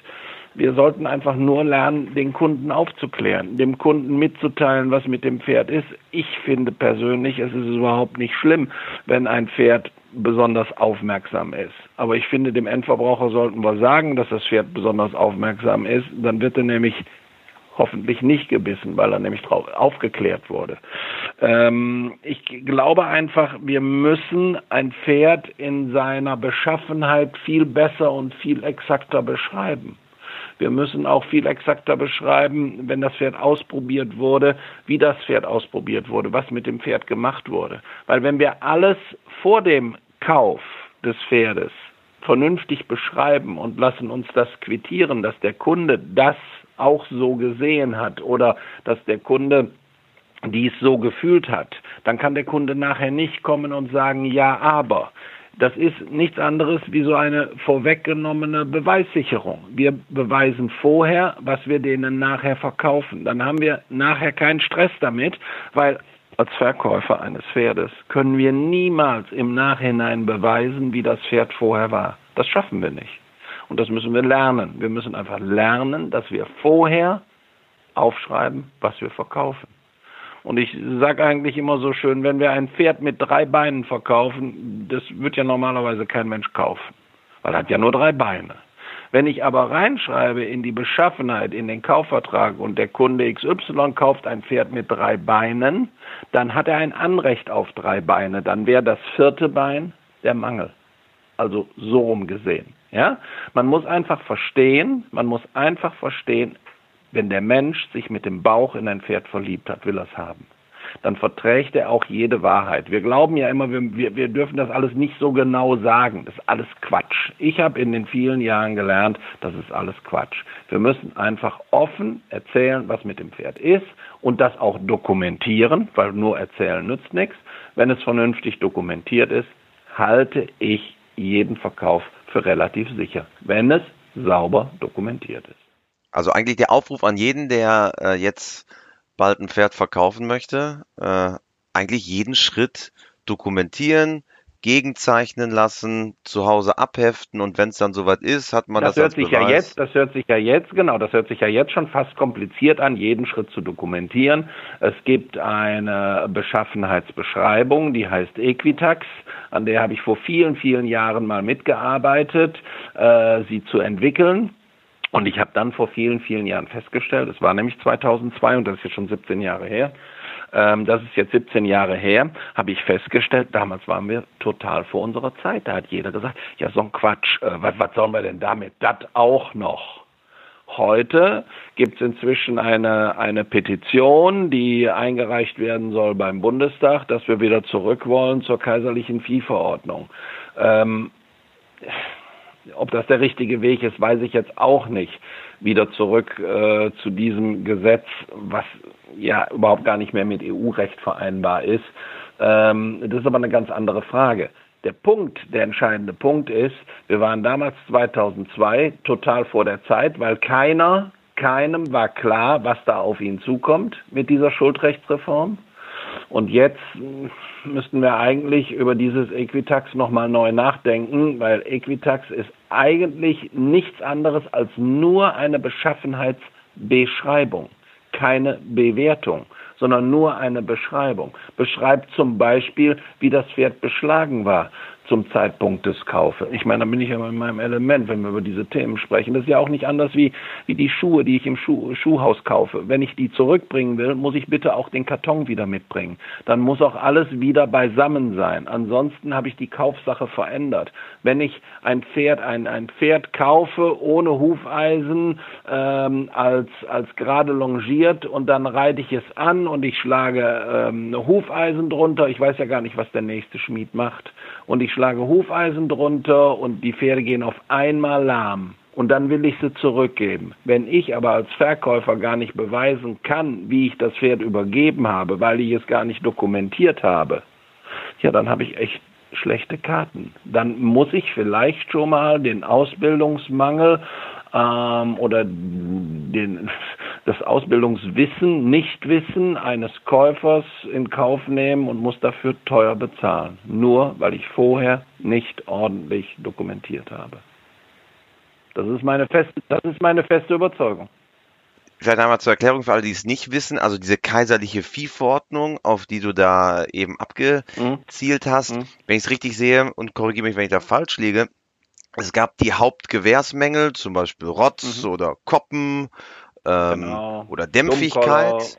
Wir sollten einfach nur lernen, den Kunden aufzuklären, dem Kunden mitzuteilen, was mit dem Pferd ist. Ich finde persönlich, es ist überhaupt nicht schlimm, wenn ein Pferd besonders aufmerksam ist. Aber ich finde, dem Endverbraucher sollten wir sagen, dass das Pferd besonders aufmerksam ist. Dann wird er nämlich hoffentlich nicht gebissen, weil er nämlich drauf aufgeklärt wurde. Ähm, ich glaube einfach, wir müssen ein Pferd in seiner Beschaffenheit viel besser und viel exakter beschreiben. Wir müssen auch viel exakter beschreiben, wenn das Pferd ausprobiert wurde, wie das Pferd ausprobiert wurde, was mit dem Pferd gemacht wurde. Weil wenn wir alles vor dem Kauf des Pferdes vernünftig beschreiben und lassen uns das quittieren, dass der Kunde das auch so gesehen hat oder dass der Kunde dies so gefühlt hat, dann kann der Kunde nachher nicht kommen und sagen, ja, aber das ist nichts anderes wie so eine vorweggenommene Beweissicherung. Wir beweisen vorher, was wir denen nachher verkaufen. Dann haben wir nachher keinen Stress damit, weil als Verkäufer eines Pferdes können wir niemals im Nachhinein beweisen, wie das Pferd vorher war. Das schaffen wir nicht. Und das müssen wir lernen. Wir müssen einfach lernen, dass wir vorher aufschreiben, was wir verkaufen. Und ich sage eigentlich immer so schön, wenn wir ein Pferd mit drei Beinen verkaufen, das wird ja normalerweise kein Mensch kaufen, weil er hat ja nur drei Beine. Wenn ich aber reinschreibe in die Beschaffenheit, in den Kaufvertrag und der Kunde XY kauft ein Pferd mit drei Beinen, dann hat er ein Anrecht auf drei Beine. Dann wäre das vierte Bein der Mangel. Also so rum gesehen. Ja? Man muss einfach verstehen, man muss einfach verstehen, wenn der Mensch sich mit dem Bauch in ein Pferd verliebt hat, will er es haben. Dann verträgt er auch jede Wahrheit. Wir glauben ja immer, wir, wir, wir dürfen das alles nicht so genau sagen. Das ist alles Quatsch. Ich habe in den vielen Jahren gelernt, das ist alles Quatsch. Wir müssen einfach offen erzählen, was mit dem Pferd ist und das auch dokumentieren, weil nur erzählen nützt nichts. Wenn es vernünftig dokumentiert ist, halte ich jeden Verkauf für relativ sicher. Wenn es sauber dokumentiert ist. Also eigentlich der Aufruf an jeden, der äh, jetzt bald ein Pferd verkaufen möchte, äh, eigentlich jeden Schritt dokumentieren, gegenzeichnen lassen, zu Hause abheften und wenn es dann soweit ist, hat man das, das hört sich Beweis. ja jetzt, das hört sich ja jetzt genau, das hört sich ja jetzt schon fast kompliziert an, jeden Schritt zu dokumentieren. Es gibt eine Beschaffenheitsbeschreibung, die heißt Equitax, an der habe ich vor vielen vielen Jahren mal mitgearbeitet, äh, sie zu entwickeln. Und ich habe dann vor vielen, vielen Jahren festgestellt, es war nämlich 2002 und das ist jetzt schon 17 Jahre her, ähm, das ist jetzt 17 Jahre her, habe ich festgestellt, damals waren wir total vor unserer Zeit. Da hat jeder gesagt, ja, so ein Quatsch, äh, was, was sollen wir denn damit? Das auch noch. Heute gibt es inzwischen eine, eine Petition, die eingereicht werden soll beim Bundestag, dass wir wieder zurück wollen zur kaiserlichen Viehverordnung. Ähm, ob das der richtige Weg ist, weiß ich jetzt auch nicht. Wieder zurück äh, zu diesem Gesetz, was ja überhaupt gar nicht mehr mit EU-Recht vereinbar ist. Ähm, das ist aber eine ganz andere Frage. Der Punkt, der entscheidende Punkt ist, wir waren damals 2002 total vor der Zeit, weil keiner, keinem war klar, was da auf ihn zukommt mit dieser Schuldrechtsreform. Und jetzt müssten wir eigentlich über dieses Equitax nochmal neu nachdenken, weil Equitax ist eigentlich nichts anderes als nur eine Beschaffenheitsbeschreibung, keine Bewertung, sondern nur eine Beschreibung. Beschreibt zum Beispiel, wie das Pferd beschlagen war zum Zeitpunkt des Kaufes. Ich meine, da bin ich ja in meinem Element, wenn wir über diese Themen sprechen. Das ist ja auch nicht anders wie, wie die Schuhe, die ich im Schuh, Schuhhaus kaufe. Wenn ich die zurückbringen will, muss ich bitte auch den Karton wieder mitbringen. Dann muss auch alles wieder beisammen sein. Ansonsten habe ich die Kaufsache verändert. Wenn ich ein Pferd, ein, ein Pferd kaufe ohne Hufeisen, ähm, als, als gerade longiert und dann reite ich es an und ich schlage ähm, Hufeisen drunter. Ich weiß ja gar nicht, was der nächste Schmied macht. Und ich schlage Hufeisen drunter und die Pferde gehen auf einmal lahm. Und dann will ich sie zurückgeben. Wenn ich aber als Verkäufer gar nicht beweisen kann, wie ich das Pferd übergeben habe, weil ich es gar nicht dokumentiert habe, ja, dann habe ich echt schlechte Karten. Dann muss ich vielleicht schon mal den Ausbildungsmangel ähm, oder den, das Ausbildungswissen, Nichtwissen eines Käufers in Kauf nehmen und muss dafür teuer bezahlen. Nur weil ich vorher nicht ordentlich dokumentiert habe. Das ist meine feste, das ist meine feste Überzeugung. Vielleicht einmal zur Erklärung für alle, die es nicht wissen. Also diese kaiserliche Viehverordnung, auf die du da eben abgezielt hast, mhm. wenn ich es richtig sehe und korrigiere mich, wenn ich da falsch liege, es gab die Hauptgewährsmängel, zum Beispiel Rotz mhm. oder Koppen ähm, genau. oder Dämpfigkeit.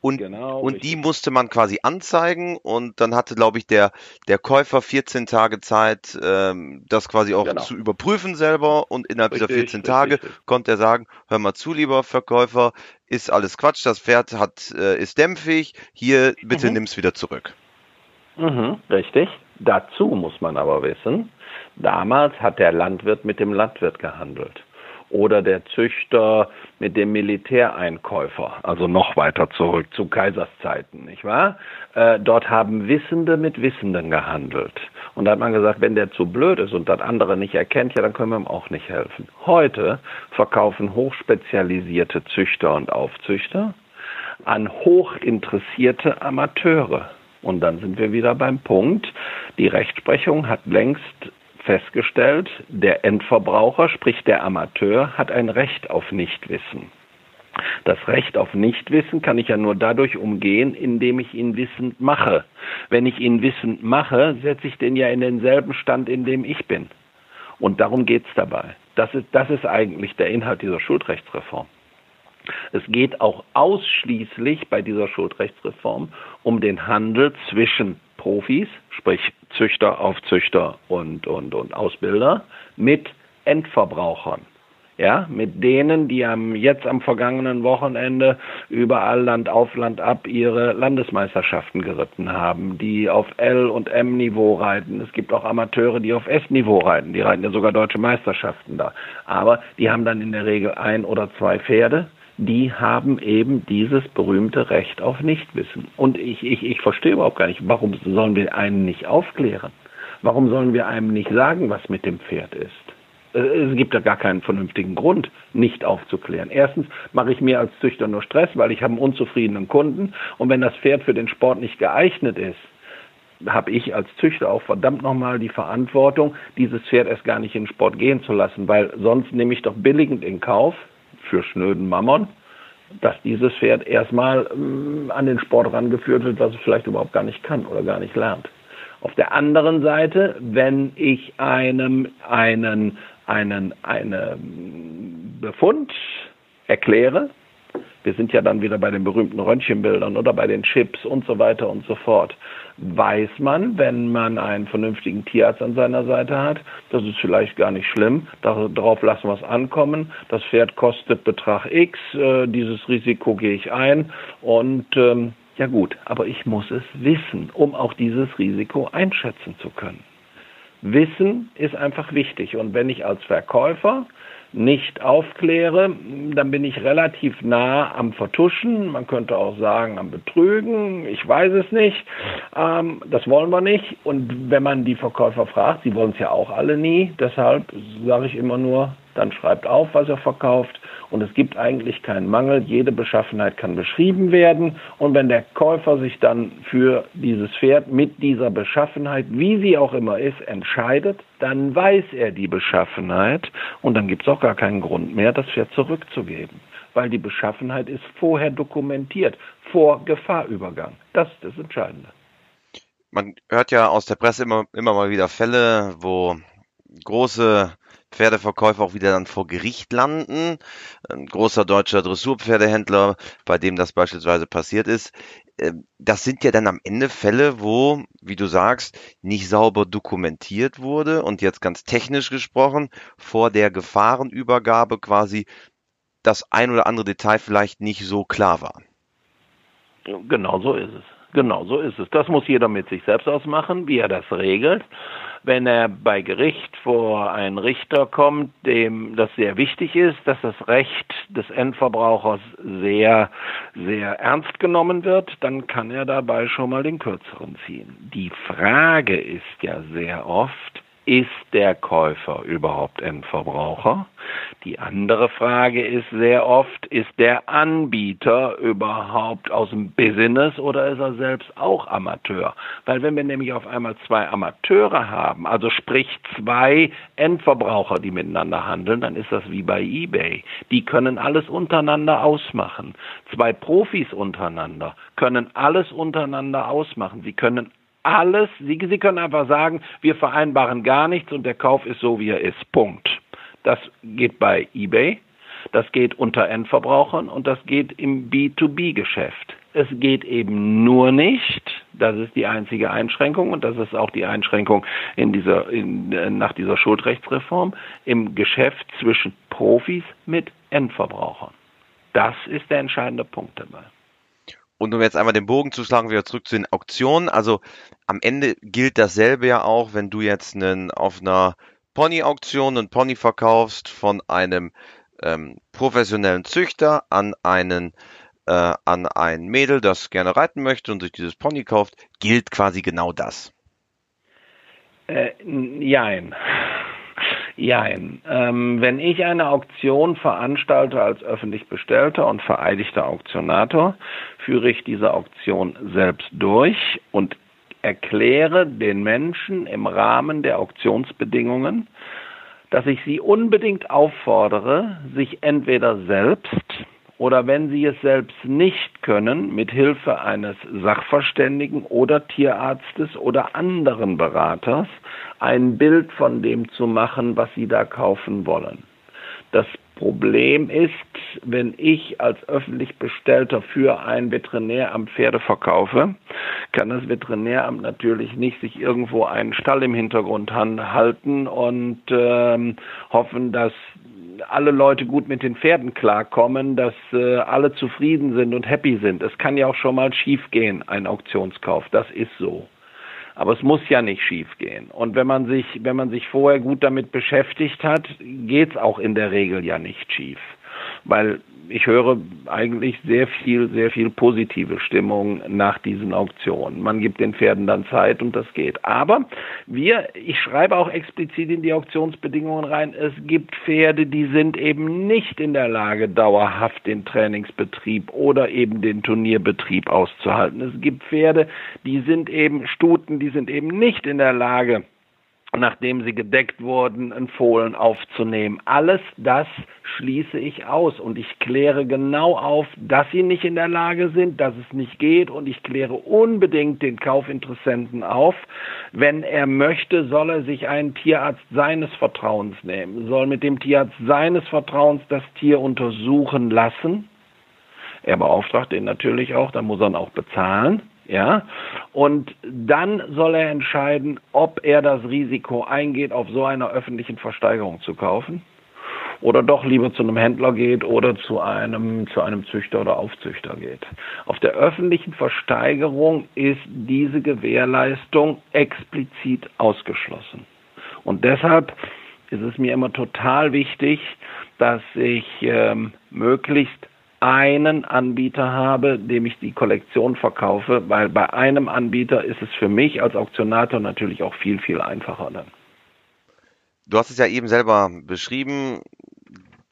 Und, genau, und die musste man quasi anzeigen und dann hatte, glaube ich, der, der Käufer 14 Tage Zeit, ähm, das quasi auch genau. zu überprüfen selber und innerhalb richtig, dieser 14 Tage richtig. konnte er sagen, hör mal zu, lieber Verkäufer, ist alles Quatsch, das Pferd hat, äh, ist dämpfig, hier bitte mhm. nimm's wieder zurück. Mhm, richtig. Dazu muss man aber wissen, damals hat der Landwirt mit dem Landwirt gehandelt oder der Züchter mit dem Militäreinkäufer, also noch weiter zurück zu Kaiserszeiten, nicht wahr? Äh, dort haben Wissende mit Wissenden gehandelt. Und da hat man gesagt, wenn der zu blöd ist und das andere nicht erkennt, ja, dann können wir ihm auch nicht helfen. Heute verkaufen hochspezialisierte Züchter und Aufzüchter an hochinteressierte Amateure. Und dann sind wir wieder beim Punkt, die Rechtsprechung hat längst festgestellt, der Endverbraucher, sprich der Amateur, hat ein Recht auf Nichtwissen. Das Recht auf Nichtwissen kann ich ja nur dadurch umgehen, indem ich ihn wissend mache. Wenn ich ihn wissend mache, setze ich den ja in denselben Stand, in dem ich bin. Und darum geht es dabei. Das ist, das ist eigentlich der Inhalt dieser Schuldrechtsreform. Es geht auch ausschließlich bei dieser Schuldrechtsreform um den Handel zwischen Profis, sprich Züchter, Aufzüchter und, und, und Ausbilder, mit Endverbrauchern. Ja, mit denen, die am, jetzt am vergangenen Wochenende überall Land auf Land ab ihre Landesmeisterschaften geritten haben, die auf L- und M-Niveau reiten. Es gibt auch Amateure, die auf S-Niveau reiten. Die reiten ja sogar deutsche Meisterschaften da. Aber die haben dann in der Regel ein oder zwei Pferde die haben eben dieses berühmte Recht auf Nichtwissen. Und ich, ich, ich verstehe überhaupt gar nicht, warum sollen wir einen nicht aufklären? Warum sollen wir einem nicht sagen, was mit dem Pferd ist? Es gibt da gar keinen vernünftigen Grund, nicht aufzuklären. Erstens mache ich mir als Züchter nur Stress, weil ich habe einen unzufriedenen Kunden und wenn das Pferd für den Sport nicht geeignet ist, habe ich als Züchter auch verdammt nochmal die Verantwortung, dieses Pferd erst gar nicht in den Sport gehen zu lassen, weil sonst nehme ich doch billigend in Kauf für schnöden Mammon, dass dieses Pferd erstmal ähm, an den Sport rangeführt wird, was es vielleicht überhaupt gar nicht kann oder gar nicht lernt. Auf der anderen Seite, wenn ich einem einen, einen, einen Befund erkläre, wir sind ja dann wieder bei den berühmten Röntgenbildern oder bei den Chips und so weiter und so fort. Weiß man, wenn man einen vernünftigen Tierarzt an seiner Seite hat, das ist vielleicht gar nicht schlimm, darauf lassen wir es ankommen. Das Pferd kostet Betrag X, äh, dieses Risiko gehe ich ein und ähm, ja gut, aber ich muss es wissen, um auch dieses Risiko einschätzen zu können. Wissen ist einfach wichtig und wenn ich als Verkäufer nicht aufkläre, dann bin ich relativ nah am Vertuschen, man könnte auch sagen am Betrügen, ich weiß es nicht, ähm, das wollen wir nicht. Und wenn man die Verkäufer fragt, sie wollen es ja auch alle nie, deshalb sage ich immer nur, dann schreibt auf, was er verkauft. Und es gibt eigentlich keinen Mangel. Jede Beschaffenheit kann beschrieben werden. Und wenn der Käufer sich dann für dieses Pferd mit dieser Beschaffenheit, wie sie auch immer ist, entscheidet, dann weiß er die Beschaffenheit. Und dann gibt es auch gar keinen Grund mehr, das Pferd zurückzugeben. Weil die Beschaffenheit ist vorher dokumentiert, vor Gefahrübergang. Das ist das Entscheidende. Man hört ja aus der Presse immer, immer mal wieder Fälle, wo große Pferdeverkäufer auch wieder dann vor Gericht landen. Ein großer deutscher Dressurpferdehändler, bei dem das beispielsweise passiert ist. Ähm, das sind ja dann am Ende Fälle, wo, wie du sagst, nicht sauber dokumentiert wurde und jetzt ganz technisch gesprochen, vor der Gefahrenübergabe quasi das ein oder andere Detail vielleicht nicht so klar war. Genau so ist es. Genau so ist es. Das muss jeder mit sich selbst ausmachen, wie er das regelt wenn er bei Gericht vor einen Richter kommt, dem das sehr wichtig ist, dass das Recht des Endverbrauchers sehr, sehr ernst genommen wird, dann kann er dabei schon mal den kürzeren ziehen. Die Frage ist ja sehr oft, ist der Käufer überhaupt Endverbraucher? Die andere Frage ist sehr oft, ist der Anbieter überhaupt aus dem Business oder ist er selbst auch Amateur? Weil wenn wir nämlich auf einmal zwei Amateure haben, also sprich zwei Endverbraucher, die miteinander handeln, dann ist das wie bei eBay. Die können alles untereinander ausmachen. Zwei Profis untereinander können alles untereinander ausmachen. Sie können alles, Sie, Sie können einfach sagen, wir vereinbaren gar nichts und der Kauf ist so, wie er ist. Punkt. Das geht bei eBay, das geht unter Endverbrauchern und das geht im B2B-Geschäft. Es geht eben nur nicht, das ist die einzige Einschränkung und das ist auch die Einschränkung in dieser, in, nach dieser Schuldrechtsreform, im Geschäft zwischen Profis mit Endverbrauchern. Das ist der entscheidende Punkt dabei. Und um jetzt einmal den Bogen zu schlagen, wieder zurück zu den Auktionen. Also am Ende gilt dasselbe ja auch, wenn du jetzt einen, auf einer Pony-Auktion einen Pony verkaufst von einem ähm, professionellen Züchter an einen äh, an ein Mädel, das gerne reiten möchte und sich dieses Pony kauft, gilt quasi genau das. Äh, jein. Jein. Ähm, wenn ich eine Auktion veranstalte als öffentlich bestellter und vereidigter Auktionator, führe ich diese Auktion selbst durch und erkläre den Menschen im Rahmen der Auktionsbedingungen, dass ich sie unbedingt auffordere, sich entweder selbst oder wenn sie es selbst nicht können, mit Hilfe eines Sachverständigen oder Tierarztes oder anderen Beraters ein Bild von dem zu machen, was sie da kaufen wollen. Das Problem ist, wenn ich als öffentlich Bestellter für ein Veterinäramt Pferde verkaufe, kann das Veterinäramt natürlich nicht sich irgendwo einen Stall im Hintergrund halten und ähm, hoffen, dass alle Leute gut mit den Pferden klarkommen, dass äh, alle zufrieden sind und happy sind. Es kann ja auch schon mal schief gehen, ein Auktionskauf. Das ist so. Aber es muss ja nicht schiefgehen. Und wenn man sich, wenn man sich vorher gut damit beschäftigt hat, geht's auch in der Regel ja nicht schief. Weil ich höre eigentlich sehr viel, sehr viel positive Stimmung nach diesen Auktionen. Man gibt den Pferden dann Zeit und das geht. Aber wir, ich schreibe auch explizit in die Auktionsbedingungen rein, es gibt Pferde, die sind eben nicht in der Lage, dauerhaft den Trainingsbetrieb oder eben den Turnierbetrieb auszuhalten. Es gibt Pferde, die sind eben Stuten, die sind eben nicht in der Lage, nachdem sie gedeckt wurden, ein Fohlen aufzunehmen. Alles das schließe ich aus und ich kläre genau auf, dass sie nicht in der Lage sind, dass es nicht geht und ich kläre unbedingt den Kaufinteressenten auf. Wenn er möchte, soll er sich einen Tierarzt seines Vertrauens nehmen, soll mit dem Tierarzt seines Vertrauens das Tier untersuchen lassen. Er beauftragt den natürlich auch, dann muss er ihn auch bezahlen ja, und dann soll er entscheiden, ob er das Risiko eingeht, auf so einer öffentlichen Versteigerung zu kaufen oder doch lieber zu einem Händler geht oder zu einem, zu einem Züchter oder Aufzüchter geht. Auf der öffentlichen Versteigerung ist diese Gewährleistung explizit ausgeschlossen. Und deshalb ist es mir immer total wichtig, dass ich ähm, möglichst einen Anbieter habe, dem ich die Kollektion verkaufe, weil bei einem Anbieter ist es für mich als Auktionator natürlich auch viel, viel einfacher dann. Du hast es ja eben selber beschrieben,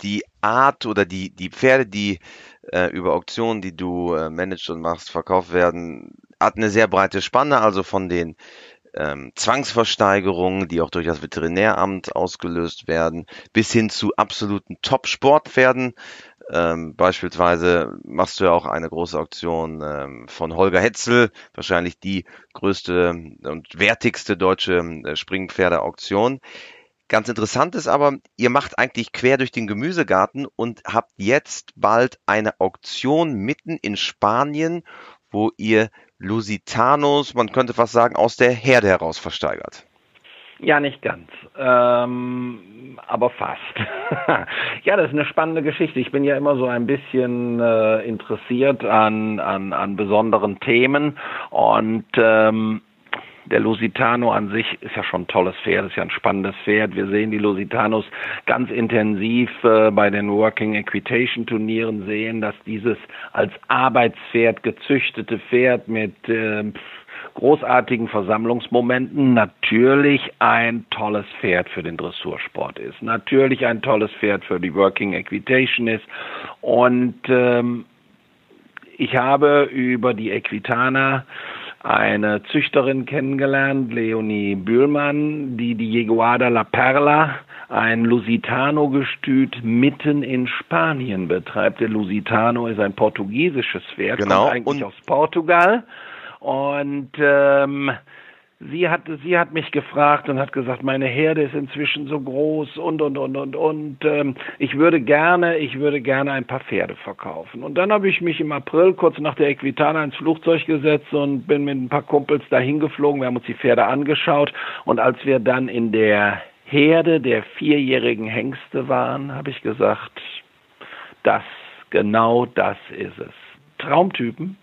die Art oder die, die Pferde, die äh, über Auktionen, die du äh, managst und machst, verkauft werden, hat eine sehr breite Spanne, also von den ähm, Zwangsversteigerungen, die auch durch das Veterinäramt ausgelöst werden, bis hin zu absoluten Top-Sportpferden, ähm, beispielsweise machst du ja auch eine große Auktion ähm, von Holger Hetzel, wahrscheinlich die größte und wertigste deutsche äh, Springpferde-Auktion. Ganz interessant ist aber, ihr macht eigentlich quer durch den Gemüsegarten und habt jetzt bald eine Auktion mitten in Spanien, wo ihr Lusitanos, man könnte fast sagen, aus der Herde heraus versteigert. Ja, nicht ganz, ähm, aber fast. (laughs) ja, das ist eine spannende Geschichte. Ich bin ja immer so ein bisschen äh, interessiert an, an, an besonderen Themen und ähm, der Lusitano an sich ist ja schon ein tolles Pferd, ist ja ein spannendes Pferd. Wir sehen die Lusitanos ganz intensiv äh, bei den Working Equitation Turnieren sehen, dass dieses als Arbeitspferd gezüchtete Pferd mit äh, großartigen Versammlungsmomenten natürlich ein tolles Pferd für den Dressursport ist, natürlich ein tolles Pferd für die Working Equitation ist und ähm, ich habe über die Equitana eine Züchterin kennengelernt, Leonie Bühlmann, die die Jeguada La Perla, ein Lusitano-Gestüt mitten in Spanien betreibt. Der Lusitano ist ein portugiesisches Pferd, genau. kommt eigentlich aus Portugal und ähm, sie hat sie hat mich gefragt und hat gesagt, meine Herde ist inzwischen so groß und und und und und ähm, ich würde gerne ich würde gerne ein paar Pferde verkaufen. Und dann habe ich mich im April kurz nach der Equitana ins Flugzeug gesetzt und bin mit ein paar Kumpels dahin geflogen. Wir haben uns die Pferde angeschaut und als wir dann in der Herde der vierjährigen Hengste waren, habe ich gesagt, das genau das ist es. Traumtypen,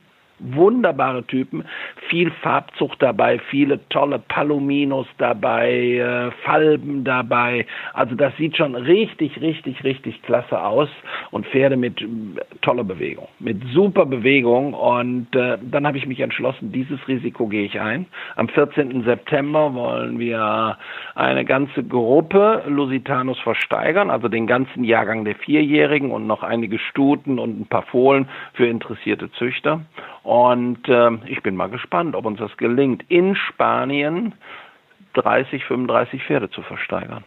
wunderbare Typen, viel Farbzucht dabei, viele tolle Palominos dabei, äh, Falben dabei. Also das sieht schon richtig, richtig, richtig klasse aus und Pferde mit äh, toller Bewegung, mit super Bewegung und äh, dann habe ich mich entschlossen, dieses Risiko gehe ich ein. Am 14. September wollen wir eine ganze Gruppe Lusitanos versteigern, also den ganzen Jahrgang der Vierjährigen und noch einige Stuten und ein paar Fohlen für interessierte Züchter. Äh, ich bin mal gespannt, ob uns das gelingt, in Spanien 30, 35 Pferde zu versteigern.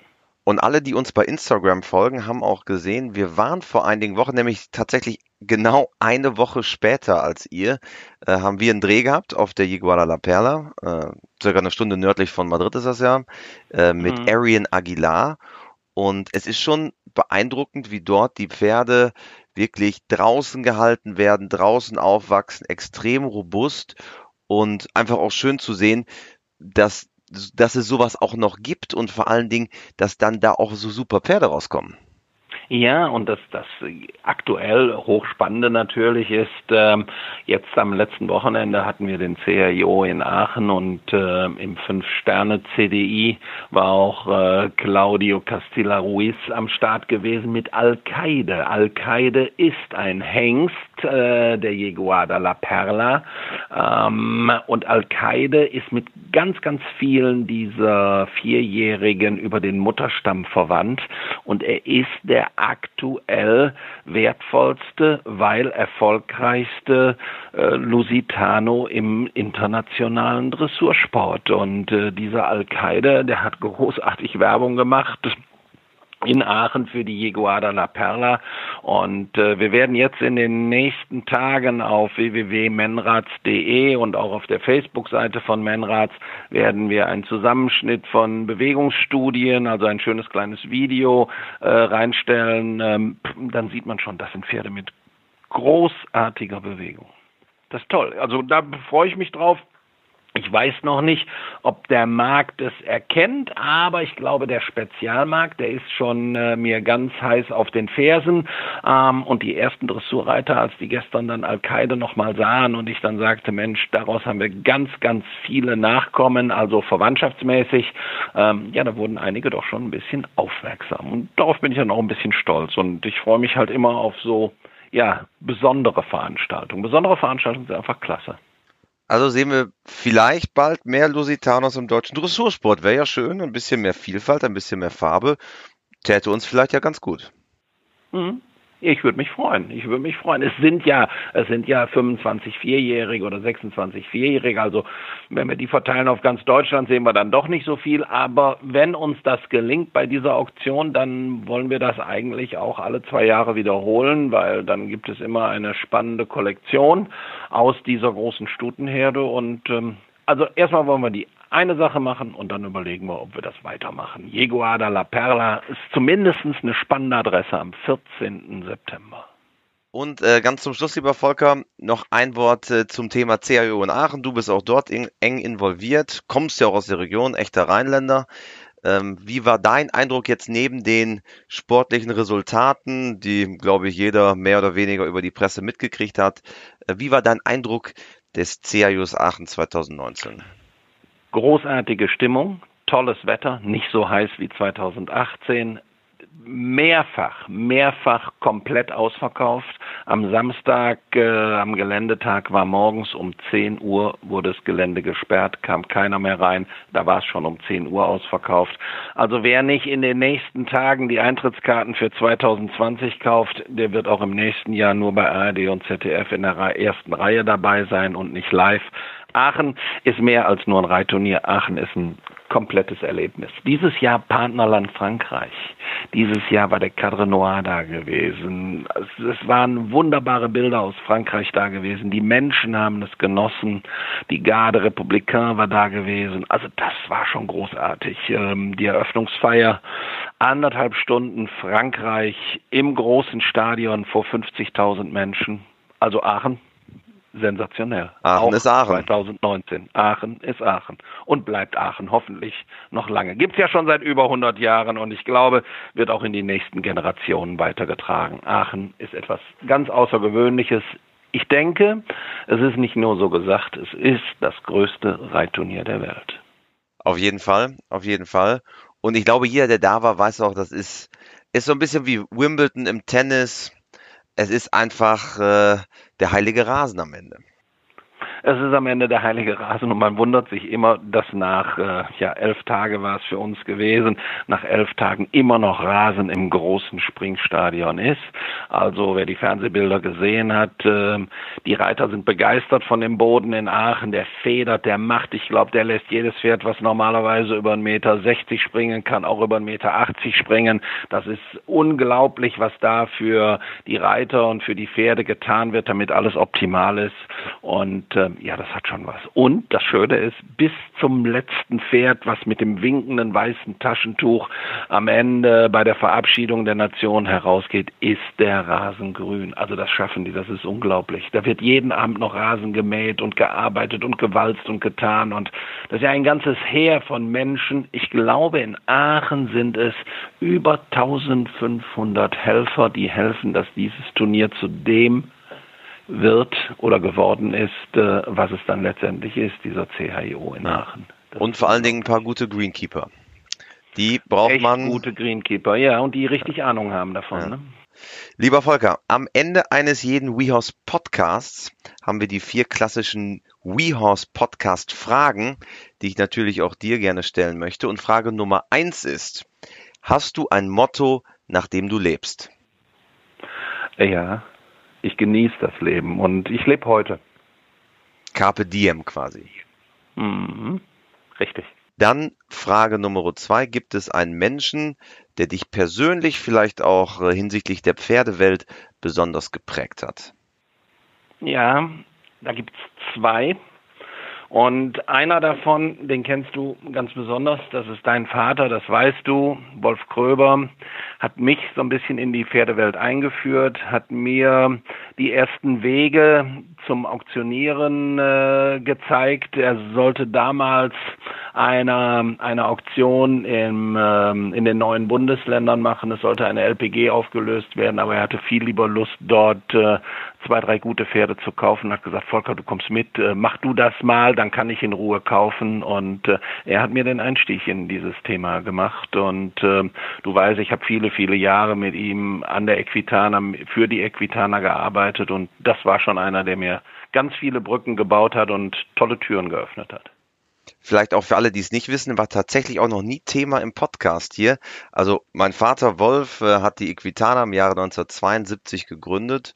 Und alle, die uns bei Instagram folgen, haben auch gesehen, wir waren vor einigen Wochen, nämlich tatsächlich genau eine Woche später als ihr, äh, haben wir einen Dreh gehabt auf der Iguala La Perla, äh, circa eine Stunde nördlich von Madrid ist das ja, äh, mit mhm. Arian Aguilar. Und es ist schon beeindruckend, wie dort die Pferde wirklich draußen gehalten werden, draußen aufwachsen, extrem robust und einfach auch schön zu sehen, dass, dass es sowas auch noch gibt und vor allen Dingen, dass dann da auch so super Pferde rauskommen. Ja, und das, das aktuell Hochspannende natürlich ist, ähm, jetzt am letzten Wochenende hatten wir den CRIO in Aachen und äh, im Fünf-Sterne-CDI war auch äh, Claudio Castilla Ruiz am Start gewesen mit Al-Qaide. Al-Qaide ist ein Hengst äh, der Jeguada La Perla ähm, und Al-Qaide ist mit ganz, ganz vielen dieser Vierjährigen über den Mutterstamm verwandt und er ist der aktuell wertvollste, weil erfolgreichste äh, Lusitano im internationalen Dressursport. Und äh, dieser Al-Qaida, der hat großartig Werbung gemacht in Aachen für die Jeguada La Perla. Und äh, wir werden jetzt in den nächsten Tagen auf www.menrats.de und auch auf der Facebook-Seite von Menrats werden wir einen Zusammenschnitt von Bewegungsstudien, also ein schönes kleines Video äh, reinstellen. Ähm, dann sieht man schon, das sind Pferde mit großartiger Bewegung. Das ist toll. Also da freue ich mich drauf. Ich weiß noch nicht, ob der Markt es erkennt, aber ich glaube, der Spezialmarkt, der ist schon äh, mir ganz heiß auf den Fersen. Ähm, und die ersten Dressurreiter, als die gestern dann Al-Qaida nochmal sahen und ich dann sagte, Mensch, daraus haben wir ganz, ganz viele Nachkommen, also verwandtschaftsmäßig, ähm, ja, da wurden einige doch schon ein bisschen aufmerksam. Und darauf bin ich dann auch ein bisschen stolz. Und ich freue mich halt immer auf so, ja, besondere Veranstaltungen. Besondere Veranstaltungen sind einfach klasse. Also sehen wir vielleicht bald mehr Lusitanos im deutschen Dressursport. Wäre ja schön, ein bisschen mehr Vielfalt, ein bisschen mehr Farbe. Täte uns vielleicht ja ganz gut. Mhm. Ich würde mich freuen. Ich würde mich freuen. Es sind ja, es sind ja 25 Vierjährige oder 26 Vierjährige. Also wenn wir die verteilen auf ganz Deutschland, sehen wir dann doch nicht so viel. Aber wenn uns das gelingt bei dieser Auktion, dann wollen wir das eigentlich auch alle zwei Jahre wiederholen, weil dann gibt es immer eine spannende Kollektion aus dieser großen Stutenherde. Und ähm, also erstmal wollen wir die eine Sache machen und dann überlegen wir, ob wir das weitermachen. Jeguada La Perla ist zumindest eine spannende Adresse am 14. September. Und äh, ganz zum Schluss, lieber Volker, noch ein Wort äh, zum Thema CAO in Aachen. Du bist auch dort in, eng involviert, kommst ja auch aus der Region, echter Rheinländer. Ähm, wie war dein Eindruck jetzt neben den sportlichen Resultaten, die, glaube ich, jeder mehr oder weniger über die Presse mitgekriegt hat? Äh, wie war dein Eindruck des CAUs Aachen 2019? Großartige Stimmung, tolles Wetter, nicht so heiß wie 2018, mehrfach, mehrfach komplett ausverkauft. Am Samstag, äh, am Geländetag war morgens um 10 Uhr, wurde das Gelände gesperrt, kam keiner mehr rein. Da war es schon um 10 Uhr ausverkauft. Also wer nicht in den nächsten Tagen die Eintrittskarten für 2020 kauft, der wird auch im nächsten Jahr nur bei ARD und ZDF in der ersten Reihe dabei sein und nicht live. Aachen ist mehr als nur ein Reitturnier. Aachen ist ein komplettes Erlebnis. Dieses Jahr Partnerland Frankreich. Dieses Jahr war der Cadre Noir da gewesen. Es, es, waren wunderbare Bilder aus Frankreich da gewesen. Die Menschen haben es genossen. Die Garde Républicain war da gewesen. Also das war schon großartig. Ähm, die Eröffnungsfeier anderthalb Stunden Frankreich im großen Stadion vor 50.000 Menschen. Also Aachen sensationell. Aachen Auch ist Aachen. 2019. Aachen ist Aachen. Und bleibt Aachen hoffentlich noch lange. Gibt's ja schon seit über 100 Jahren und ich glaube, wird auch in die nächsten Generationen weitergetragen. Aachen ist etwas ganz Außergewöhnliches. Ich denke, es ist nicht nur so gesagt, es ist das größte Reitturnier der Welt. Auf jeden Fall, auf jeden Fall. Und ich glaube, jeder, der da war, weiß auch, das ist, ist so ein bisschen wie Wimbledon im Tennis. Es ist einfach, äh, der heilige Rasen am Ende. Es ist am Ende der heilige Rasen und man wundert sich immer, dass nach äh, ja elf Tage war es für uns gewesen, nach elf Tagen immer noch Rasen im großen Springstadion ist. Also wer die Fernsehbilder gesehen hat, äh, die Reiter sind begeistert von dem Boden in Aachen. Der federt, der macht, ich glaube, der lässt jedes Pferd, was normalerweise über einen Meter 60 springen kann, auch über einen Meter 80 springen. Das ist unglaublich, was da für die Reiter und für die Pferde getan wird, damit alles optimal ist. Und äh, ja, das hat schon was. Und das Schöne ist, bis zum letzten Pferd, was mit dem winkenden weißen Taschentuch am Ende bei der Verabschiedung der Nation herausgeht, ist der Rasen grün. Also das schaffen die, das ist unglaublich. Da wird jeden Abend noch Rasen gemäht und gearbeitet und gewalzt und getan. Und das ist ja ein ganzes Heer von Menschen. Ich glaube, in Aachen sind es über 1500 Helfer, die helfen, dass dieses Turnier zu dem wird oder geworden ist, äh, was es dann letztendlich ist, dieser CHIO in Aachen. Das und vor allen Dingen ein paar gute Greenkeeper. Die braucht echt man. gute Greenkeeper, ja, und die richtig Ahnung haben davon. Ja. Ne? Lieber Volker, am Ende eines jeden WeHorse Podcasts haben wir die vier klassischen WeHorse Podcast Fragen, die ich natürlich auch dir gerne stellen möchte. Und Frage Nummer eins ist, hast du ein Motto, nach dem du lebst? Ja, ich genieße das Leben und ich lebe heute. Carpe diem quasi. Mhm. Richtig. Dann Frage Nummer zwei. Gibt es einen Menschen, der dich persönlich vielleicht auch äh, hinsichtlich der Pferdewelt besonders geprägt hat? Ja, da gibt es zwei. Und einer davon, den kennst du ganz besonders, das ist dein Vater, das weißt du, Wolf Kröber, hat mich so ein bisschen in die Pferdewelt eingeführt, hat mir die ersten Wege zum Auktionieren äh, gezeigt. Er sollte damals einer eine Auktion im, ähm, in den neuen Bundesländern machen. Es sollte eine LPG aufgelöst werden, aber er hatte viel lieber Lust, dort äh, zwei, drei gute Pferde zu kaufen. Hat gesagt, Volker, du kommst mit, äh, mach du das mal, dann kann ich in Ruhe kaufen. Und äh, er hat mir den Einstieg in dieses Thema gemacht. Und äh, du weißt, ich habe viele, viele Jahre mit ihm an der Equitana, für die Equitana gearbeitet. Und das war schon einer, der mir ganz viele Brücken gebaut hat und tolle Türen geöffnet hat vielleicht auch für alle, die es nicht wissen, war tatsächlich auch noch nie Thema im Podcast hier. Also mein Vater Wolf äh, hat die Equitana im Jahre 1972 gegründet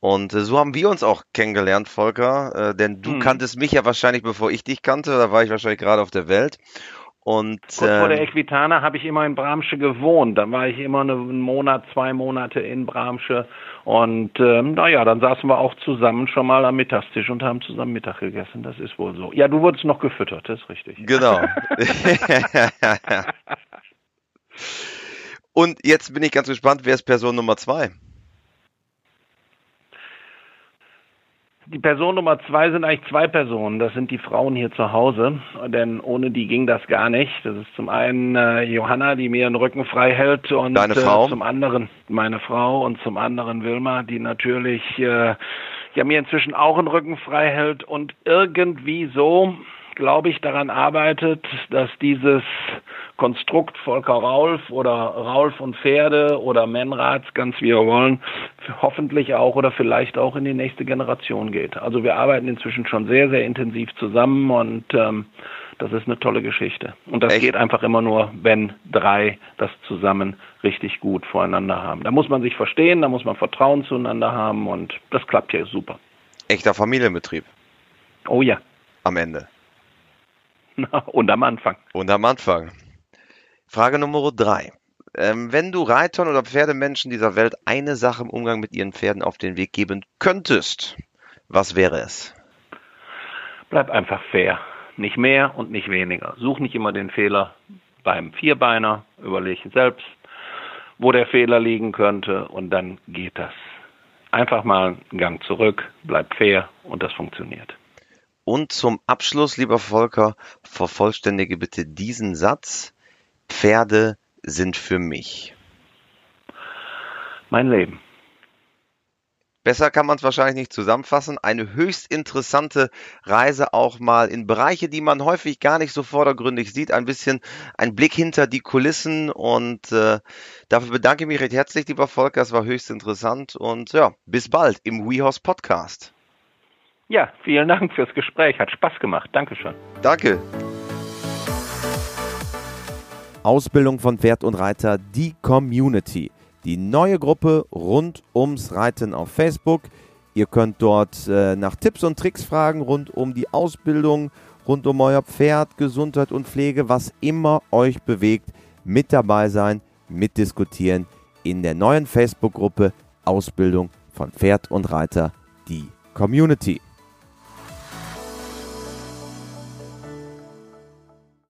und äh, so haben wir uns auch kennengelernt, Volker, äh, denn du hm. kanntest mich ja wahrscheinlich, bevor ich dich kannte, da war ich wahrscheinlich gerade auf der Welt. Und, Kurz ähm, vor der ähm, Equitana habe ich immer in Bramsche gewohnt. Dann war ich immer einen Monat, zwei Monate in Bramsche. Und ähm, naja, dann saßen wir auch zusammen schon mal am Mittagstisch und haben zusammen Mittag gegessen. Das ist wohl so. Ja, du wurdest noch gefüttert, das ist richtig. Genau. (laughs) (laughs) und jetzt bin ich ganz gespannt, wer ist Person Nummer zwei? Die Person Nummer zwei sind eigentlich zwei Personen. Das sind die Frauen hier zu Hause, denn ohne die ging das gar nicht. Das ist zum einen äh, Johanna, die mir den Rücken frei hält und Deine Frau? Äh, zum anderen meine Frau und zum anderen Wilma, die natürlich äh, ja mir inzwischen auch den Rücken frei hält und irgendwie so glaube ich, daran arbeitet, dass dieses Konstrukt Volker Raulf oder Raulf und Pferde oder Menrats, ganz wie wir wollen, hoffentlich auch oder vielleicht auch in die nächste Generation geht. Also wir arbeiten inzwischen schon sehr, sehr intensiv zusammen und ähm, das ist eine tolle Geschichte. Und das Echt? geht einfach immer nur, wenn drei das zusammen richtig gut voreinander haben. Da muss man sich verstehen, da muss man Vertrauen zueinander haben und das klappt ja super. Echter Familienbetrieb. Oh ja. Am Ende. (laughs) Und am Anfang. Und am Anfang. Frage Nummer drei. Ähm, wenn du Reitern oder Pferdemenschen dieser Welt eine Sache im Umgang mit ihren Pferden auf den Weg geben könntest, was wäre es? Bleib einfach fair. Nicht mehr und nicht weniger. Such nicht immer den Fehler beim Vierbeiner, überlege selbst, wo der Fehler liegen könnte und dann geht das. Einfach mal einen Gang zurück, bleib fair und das funktioniert. Und zum Abschluss, lieber Volker, vervollständige bitte diesen Satz. Pferde sind für mich. Mein Leben. Besser kann man es wahrscheinlich nicht zusammenfassen. Eine höchst interessante Reise auch mal in Bereiche, die man häufig gar nicht so vordergründig sieht. Ein bisschen ein Blick hinter die Kulissen und äh, dafür bedanke ich mich recht herzlich, lieber Volker. Es war höchst interessant und ja, bis bald im WeHorse Podcast. Ja, vielen Dank fürs Gespräch. Hat Spaß gemacht. Dankeschön. Danke. Ausbildung von Pferd und Reiter, die Community. Die neue Gruppe rund ums Reiten auf Facebook. Ihr könnt dort äh, nach Tipps und Tricks fragen rund um die Ausbildung, rund um euer Pferd, Gesundheit und Pflege, was immer euch bewegt. Mit dabei sein, mitdiskutieren in der neuen Facebook-Gruppe Ausbildung von Pferd und Reiter, die Community.